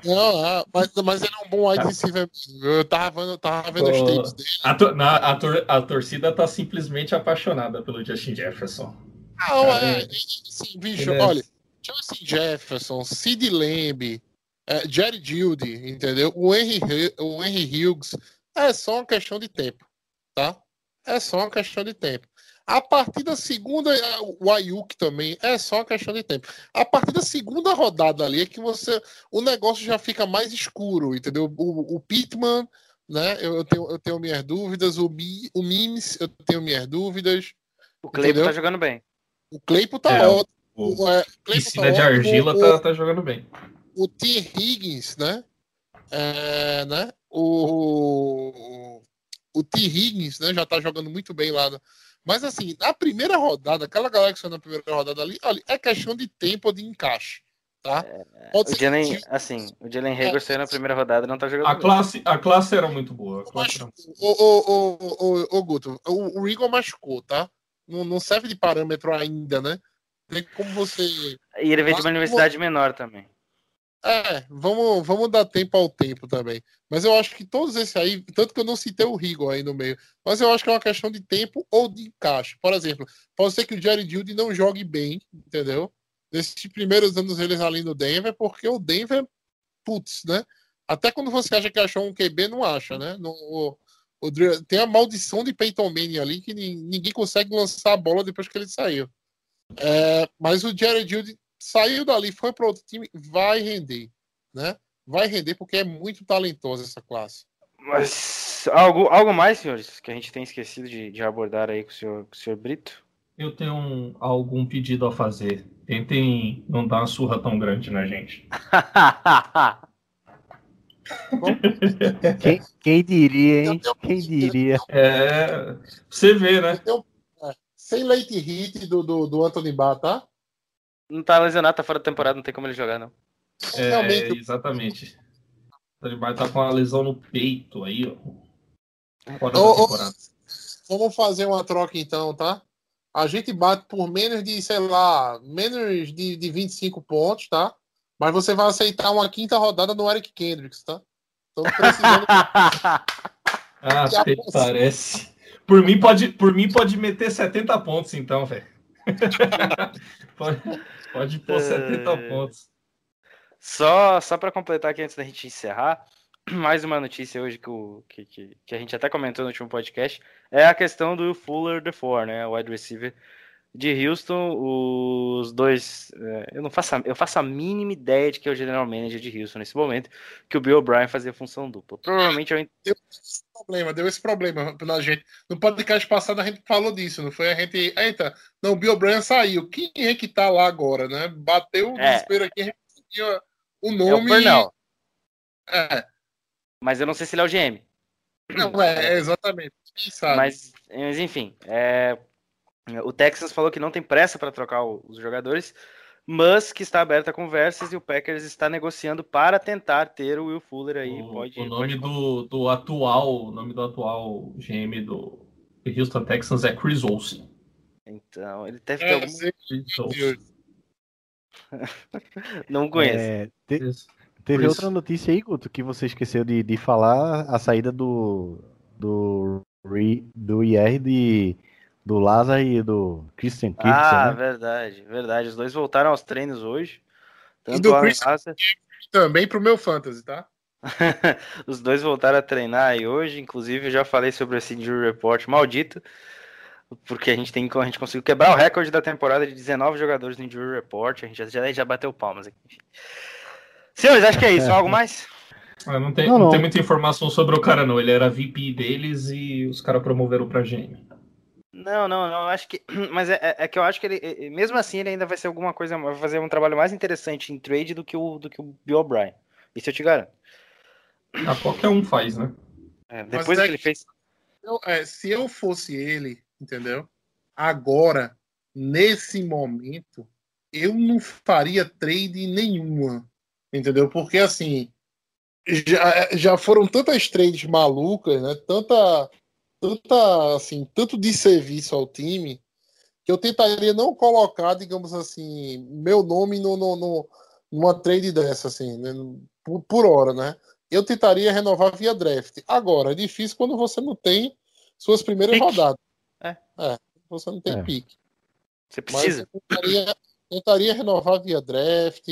Não, ah, mas, mas ele é um bom wide receiver. Eu tava eu tava vendo os tapes dele. A, tor- na- a tor- a torcida tá simplesmente apaixonada pelo Justin Jefferson. Não, Cara, é, é- assim, bicho, é- olha, Justin Jefferson, Sid Lamb, é, Jerry Judy, entendeu? O Henry, o Henry Hughes, é só uma questão de tempo, tá? É só uma questão de tempo. A partir da segunda, o Ayuk também, é só uma questão de tempo. A partir da segunda rodada ali é que você, o negócio já fica mais escuro, entendeu? O, o Pittman, né? Eu, eu tenho, eu tenho minhas dúvidas, o, Mi, o Mims, eu tenho minhas dúvidas. o Entendeu? tá jogando bem. O Claypool tá É, ótimo. O O, é, Claypool piscina de tá ótimo, argila o, tá, tá jogando bem. o T. Higgins, né? É, né? O, o T. Higgins, né? Já tá jogando muito bem lá. no- Mas assim, na primeira rodada, aquela galera que saiu na primeira rodada ali, olha, é questão de tempo de encaixe, tá? Pode O ser Jalen, que- assim, o Jalen Hager saiu na primeira rodada e não tá jogando A bem. classe, a classe era muito boa. o, o, o, o, o Guto, o, o Eagle machucou, tá? Não, não serve de parâmetro ainda, né? Tem como você E ele veio de uma universidade menor também. É, vamos, vamos dar tempo ao tempo também. Mas eu acho que todos esses aí, tanto que eu não citei o Rigo aí no meio, mas eu acho que é uma questão de tempo ou de encaixe. Por exemplo, pode ser que o Jerry Judy não jogue bem, entendeu? Nesses primeiros anos eles ali no Denver, porque o Denver, putz, né? Até quando você acha que achou um QB, não acha, né? No, o, o tem a maldição de Peyton Manning ali que ni- ninguém consegue lançar a bola depois que ele saiu. É, mas o Jerry Judy saiu dali, foi para outro time, vai render, né? Vai render porque é muito talentosa essa classe. Mas algo, algo mais, senhores, que a gente tem esquecido de, de abordar aí com o senhor, com o senhor Brito? Eu tenho um- algum pedido a fazer. Tentem não dar uma surra tão grande na gente. Quem, quem diria, hein? Quem diria? É. Você vê, né? É, sem late hit do, do, do Anthony Barr, tá? Não tá lesionado, tá fora da temporada, não tem como ele jogar, não. É, Realmente, exatamente. O Talibar tá com uma lesão no peito aí, ó. Fora Ô, da temporada. Vamos fazer uma troca então, tá? A gente bate por menos de, sei lá, menos de, de 25 pontos, tá? Mas você vai aceitar uma quinta rodada no Eric Kendricks, tá? Estamos precisando. Ah, parece. Por mim, pode, por mim, pode meter 70 pontos, então, velho. pode, pode pôr 70 É. pontos. Só, só para completar aqui antes da gente encerrar, mais uma notícia hoje que, o, que, que, que a gente até comentou no último podcast é a questão do Fuller DeFore, né? O wide receiver de Houston. Os dois. é, eu não faço a, eu faço a mínima ideia de que é o general manager de Houston nesse momento, que o Bill O'Brien fazia função dupla. Provavelmente é o Deu esse problema, deu esse problema na gente. No podcast passado a gente falou disso, não foi? A gente. Eita, não, o Bill Bryan saiu. Quem é que tá lá agora, né? Bateu o É. desespero aqui, a gente conseguiu o é o nome. Pernell, É, mas eu não sei se ele é o GM. não, é, é exatamente. Quem sabe? Mas, mas enfim, é, o Texas falou que não tem pressa para trocar os jogadores, mas que está aberto a conversas e o Packers está negociando para tentar ter o Will Fuller aí. O, pode, o nome pode- do, do atual, o nome do atual GM do, Houston Texans é Chris Olsen. Então, ele deve ter É, algum. Não conheço. É, te- teve Chris. outra notícia aí, Guto, que você esqueceu de, de falar, a saída do do, do IR de, do Lazar e do Christian Kirk, ah, né? verdade, verdade. Os dois voltaram aos treinos hoje. E Tanto do o Aaron Chris- Lazar- Também pro meu fantasy, tá? Os dois voltaram a treinar aí hoje. Inclusive, eu já falei sobre esse injury report maldito. Porque a gente tem a gente conseguiu quebrar o recorde da temporada de 19 jogadores no injury report. A gente já, já, já bateu palmas aqui. Senhores, acho que é isso. Algo mais? Ah, não, tem, Não, não não. tem muita informação sobre o cara, não. Ele era VP deles e os caras promoveram pra GM. Não, não, não. eu Acho que. Mas é, é- é que eu acho que ele. Mesmo assim, ele ainda vai ser alguma coisa. Vai fazer um trabalho mais interessante em trade do que o, do que o Bill O'Brien. Isso eu te garanto. Ah, qualquer um faz, né? É, depois é que ele fez. Eu- é, se eu fosse ele, entendeu? Agora, nesse momento, eu não faria trade nenhuma, entendeu? Porque assim, já, já foram tantas trades malucas, né? Tanta, tanta, assim, tanto de serviço ao time que eu tentaria não colocar, digamos assim, meu nome no, no, no- numa trade dessa, assim, né? por, por hora, né? Eu tentaria renovar via draft. Agora, é difícil quando você não tem suas primeiras Pique. rodadas. É. você não tem É. pique. Você Mas precisa. eu tentaria, tentaria renovar via draft,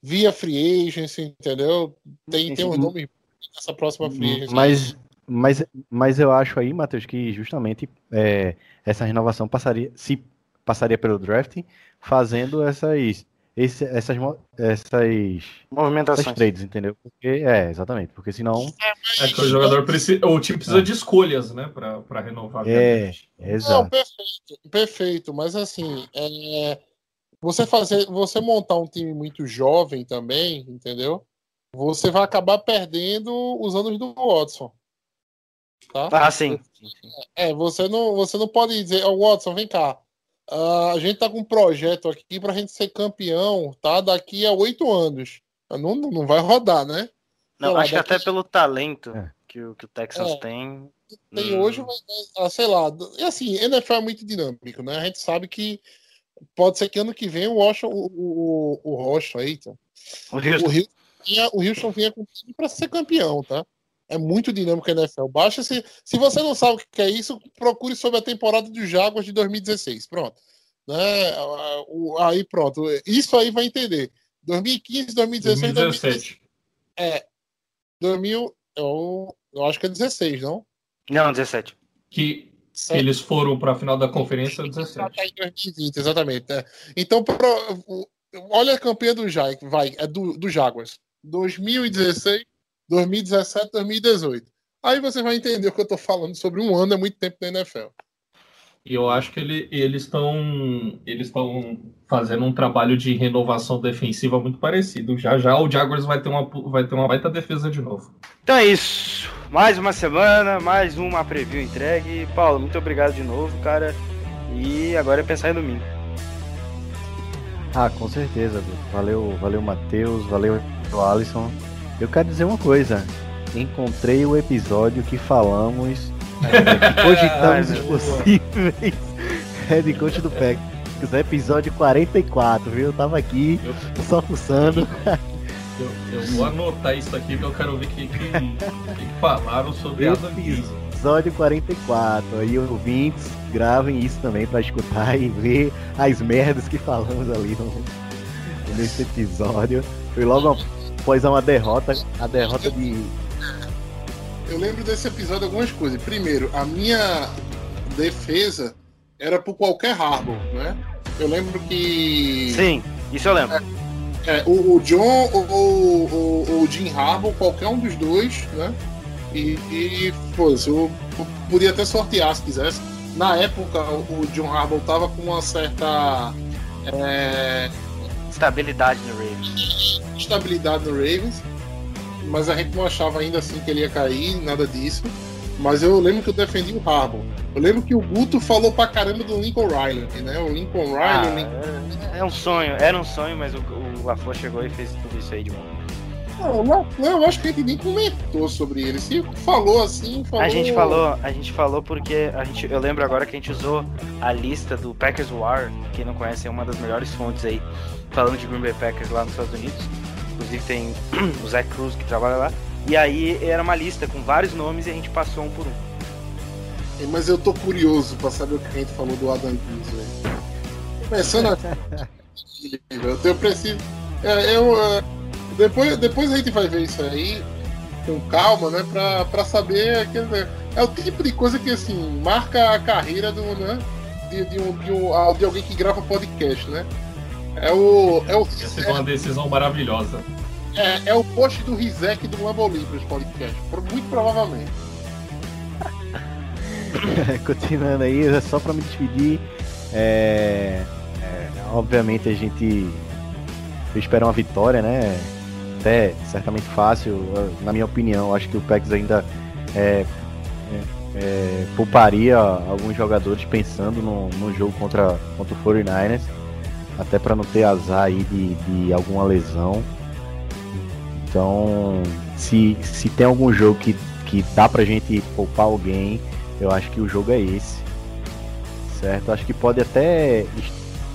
via free agency, entendeu? Tem, tem um nome nessa próxima free agency. Mas, mas, mas eu acho aí, Matheus, que justamente é, essa renovação passaria, se passaria pelo draft, fazendo essas, esse- essas, essas, essas Movimentações. trades, entendeu? Porque, é, exatamente, porque senão. É que o jogador precisa. O time precisa de escolhas, né? Pra, pra renovar. É, Não, exato. perfeito, perfeito. Mas assim, é, você fazer, você montar um time muito jovem também, entendeu? Você vai acabar perdendo os anos do Watson. Tá? Ah, sim. É, você não, você não pode dizer, ó, Watson, vem cá. Ah, a gente tá com um projeto aqui pra gente ser campeão, tá? Daqui a oito anos. Não, não não vai rodar, né? Não, lá, acho que daqui- até pelo talento É. que, o, que o Texans É. tem. Tem hum, hoje, mas, ah, sei lá. E assim, NFL é muito dinâmico, né? A gente sabe que pode ser que ano que vem o Washington, o, o, o Washington, eita, O o Houston. Houston vinha, o Houston vinha com time para ser campeão, tá? É muito dinâmico a NFL. Baixa se, se você não sabe o que é isso, procure sobre a temporada dos Jaguars de 2016. Pronto. Né? Aí pronto. Isso aí vai entender. 2015, 2016, 2017. 2017. É. 2000, eu, eu acho que é 16, não? Não, 17. Que Certo. eles foram pra final da conferência Já 17. tá em 2020, exatamente. né? Então, pro- olha a campanha do Jaguars, vai, é do, do Jaguars. 2016, 2017, 2018. Aí você vai entender o que eu tô falando sobre um ano, é muito tempo na NFL. E eu acho que ele- eles estão eles estão fazendo um trabalho de renovação defensiva muito parecido. Já já o Jaguars vai ter uma vai ter uma baita defesa de novo. Então é isso. Mais uma semana, mais uma preview entregue. Paulo, muito obrigado de novo, cara. E agora é pensar em domingo. Ah, com certeza. Valeu, valeu, Matheus, valeu, Alisson. Eu quero dizer uma coisa. Encontrei o episódio que falamos, é, que cogitamos os possíveis head coach do Packers. Episódio 44, viu? Eu tava aqui só fuçando. Eu, eu vou anotar isso aqui que eu quero ver o que, que, que falaram sobre a Gaze. Episódio 44. Aí, ouvintes, gravem isso também pra escutar e ver as merdas que falamos ali no- nesse episódio. Foi logo após uma derrota, a derrota de. Eu lembro desse episódio algumas coisas. Primeiro, a minha defesa era por qualquer Harbour, né? Eu lembro que Sim, isso eu lembro. é, o, o John ou o, o, Jim Harbour, qualquer um dos dois, né? E, e pô, eu, podia até sortear se quisesse. Na época, o, John Harbaugh tava com uma certa é, Estabilidade no Ravens. estabilidade no Ravens, mas a gente não achava ainda assim que ele ia cair, nada disso. Mas eu lembro que eu defendi o Harbaugh. Eu lembro que o Guto falou pra caramba do Lincoln Riley, né? O Lincoln Riley, Ah, Lincoln é, um sonho, era um sonho, mas o, o LaFleur chegou e fez tudo isso aí de bom. Não, não, não, eu acho que a gente nem comentou sobre ele. Se falou assim, falou. A gente falou, a gente falou porque a gente, eu lembro agora que a gente usou a lista do Packers War, quem não conhece é uma das melhores fontes aí, falando de Green Bay Packers lá nos Estados Unidos. Inclusive tem o Zach Cruz que trabalha lá. E aí era uma lista com vários nomes e a gente passou um por um. Mas eu tô curioso pra saber o que a gente falou do Adam Gilles, velho. Começando a. eu, eu preciso. É, eu, é, depois, depois a gente vai ver isso aí com calma, né? Pra, pra saber. Aquele, é o tipo de coisa que assim, marca a carreira do, né, de, de, um, de, um, de alguém que grava podcast, né? É o. É o Essa é uma decisão maravilhosa. É, é o post do Rizek do Lambo Libras podcast. Muito provavelmente. Continuando aí, é só pra me despedir. É, é, obviamente a gente espera uma vitória, né? Até certamente fácil, na minha opinião. Acho que o PEX ainda é, é, é, pouparia alguns jogadores pensando no, no jogo contra, contra o 49ers, até para não ter azar aí de, de alguma lesão. Então, se, se tem algum jogo que, que dá pra gente poupar alguém, eu acho que o jogo é esse. Certo? Acho que pode até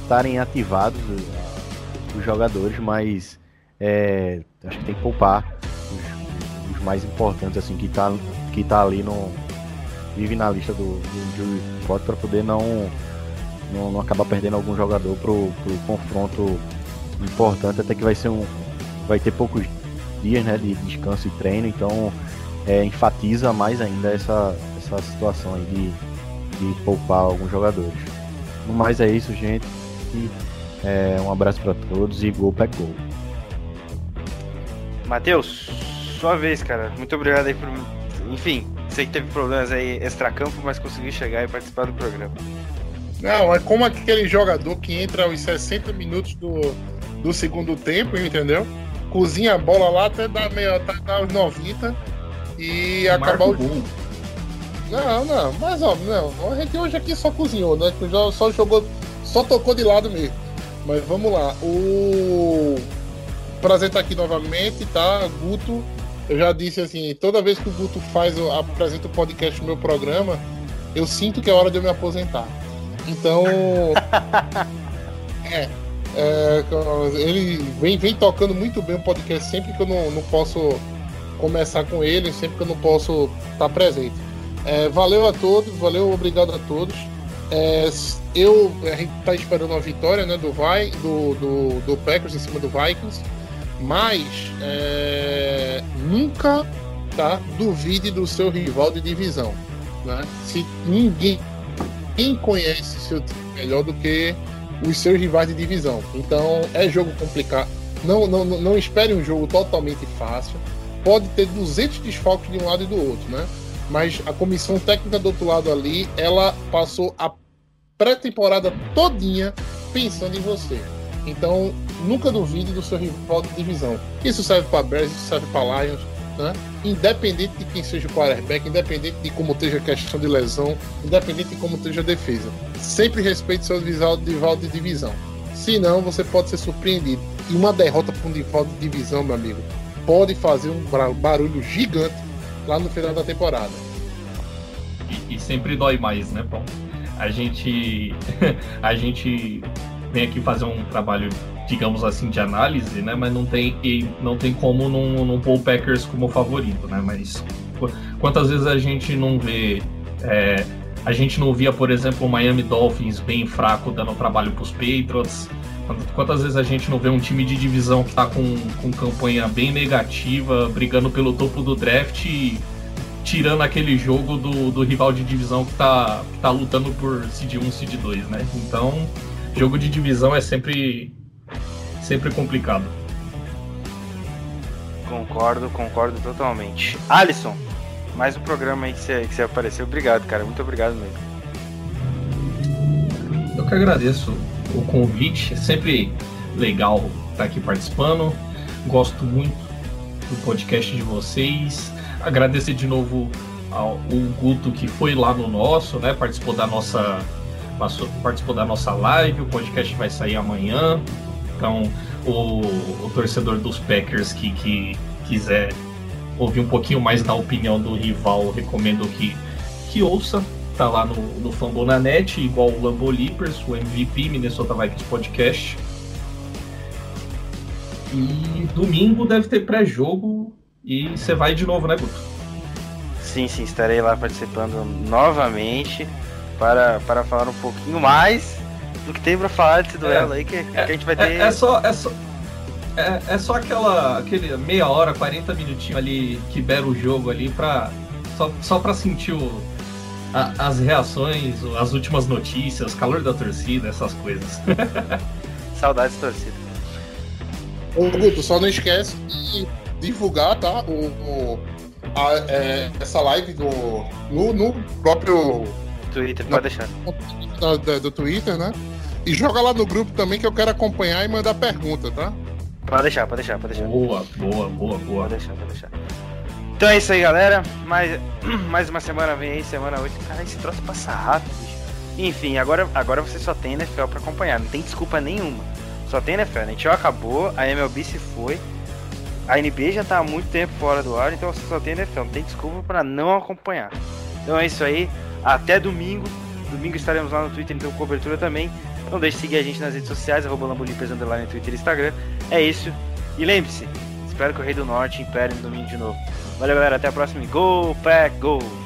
estarem ativados os jogadores, mas é, acho que tem que poupar os, os, mais importantes, assim, que tá, que tá ali no. Vive na lista do, do para poder não, não, não acabar perdendo algum jogador pro, pro confronto importante, até que vai ser um. Vai ter poucos dias né, de descanso e treino, então é, enfatiza mais ainda essa, essa situação aí de, de poupar alguns jogadores. No mais é isso, gente. E, é, um abraço para todos e gol pack gol. Matheus, sua vez, cara. Muito obrigado aí por. Enfim, sei que teve problemas aí extra-campo, mas conseguiu chegar e participar do programa. Não, é como aquele jogador que entra aos 60 minutos do, do segundo tempo, entendeu? cozinha a bola lá até dar, meio, até dar os 90 e acabar o jogo. Não, não, mas ó, não, a gente hoje aqui só cozinhou, né? Só jogou, só tocou de lado mesmo. Mas vamos lá. O prazer estar aqui novamente, tá? Guto, eu já disse assim, toda vez que o Guto faz, apresenta o podcast no meu programa, eu sinto que é hora de eu me aposentar. Então. é, é, ele vem, vem tocando muito bem o podcast sempre que eu não, não posso começar com ele, sempre que eu não posso estar presente. É, valeu a todos, valeu, obrigado a todos. É, eu, a gente está esperando uma vitória né, do, Vi, do, do, do Packers em cima do Vikings, mas é, nunca tá, duvide do seu rival de divisão. Né? Se ninguém, ninguém conhece seu time melhor do que os seus rivais de divisão. Então é jogo complicado. Não, não, não espere um jogo totalmente fácil. Pode ter 200 desfalques de um lado e do outro, né? Mas a comissão técnica do outro lado ali, ela passou a pré-temporada todinha pensando em você. Então, nunca duvide do seu rival de divisão. Isso serve para Bears, isso serve para Lions, né? Independente de quem seja o quarterback, independente de como esteja a questão de lesão, independente de como esteja a defesa. Sempre respeite seu rival de divisão. Senão, você pode ser surpreendido. E uma derrota para um rival de divisão, meu amigo, pode fazer um barulho gigante lá no final da temporada. E, e sempre dói mais, né, Paulo? A gente, a gente vem aqui fazer um trabalho digamos assim, de análise, né? Mas não tem, não tem como não, não pôr o Packers como favorito, né? Mas quantas vezes a gente não vê. É, a gente não via, por exemplo, o Miami Dolphins bem fraco dando trabalho para os Patriots. Quantas vezes a gente não vê um time de divisão que está com, com campanha bem negativa, brigando pelo topo do draft e tirando aquele jogo do, do rival de divisão que está que tá lutando por seed 1, seed 2, né? Então, jogo de divisão é sempre sempre complicado. Concordo, concordo totalmente. Alisson, mais um programa aí que você, que você apareceu. Obrigado, cara. Muito obrigado mesmo. Eu que agradeço o convite. É sempre legal estar aqui participando. Gosto muito do podcast de vocês. Agradecer de novo ao Guto que foi lá no nosso, né? Participou da nossa participou da nossa live. O podcast vai sair amanhã. Então, o, o torcedor dos Packers que, que quiser ouvir um pouquinho mais da opinião do rival, recomendo que, que ouça. Tá lá no, no Fambonanet, igual o Lambo Leapers, o MVP Minnesota Vikings Podcast. E domingo deve ter pré-jogo e você vai de novo, né, Guto? Sim, sim, estarei lá participando novamente para, para falar um pouquinho mais do que tem para falar desse duelo É, aí, que, que é, a gente vai ter. É, é só. É só... É, é só aquela aquele meia hora, 40 minutinhos ali que bera o jogo ali pra. Só, só pra sentir o, a- as reações, as últimas notícias, calor da torcida, essas coisas. Saudades torcida. Ô, Guto, só não esquece de divulgar, tá? O, o- a- é, essa live do, no, no próprio Twitter, pode deixar. da- da- do Twitter, né? E joga lá no grupo também que eu quero acompanhar e mandar pergunta, tá? Pode deixar, pode deixar, pode deixar. boa, boa, boa, boa. Pode deixar, pode deixar. Então é isso aí, galera. Mais, mais uma semana vem aí, semana 8. Cara, esse troço passa rápido, bicho. Enfim, agora, agora você só tem NFL pra acompanhar. Não tem desculpa nenhuma. Só tem NFL. A NHL acabou, a MLB se foi. A NBA já tá há muito tempo fora do ar, então você só tem NFL. Não tem desculpa pra não acompanhar. Então é isso aí. Até domingo. Domingo estaremos lá no Twitter, então cobertura também. Não deixe de seguir a gente nas redes sociais, arroba Lambolipers, underline, Twitter e Instagram. É isso. E lembre-se, espero que o Rei do Norte impere no domingo de novo. Valeu, galera. Até a próxima. Go, Pack, Go!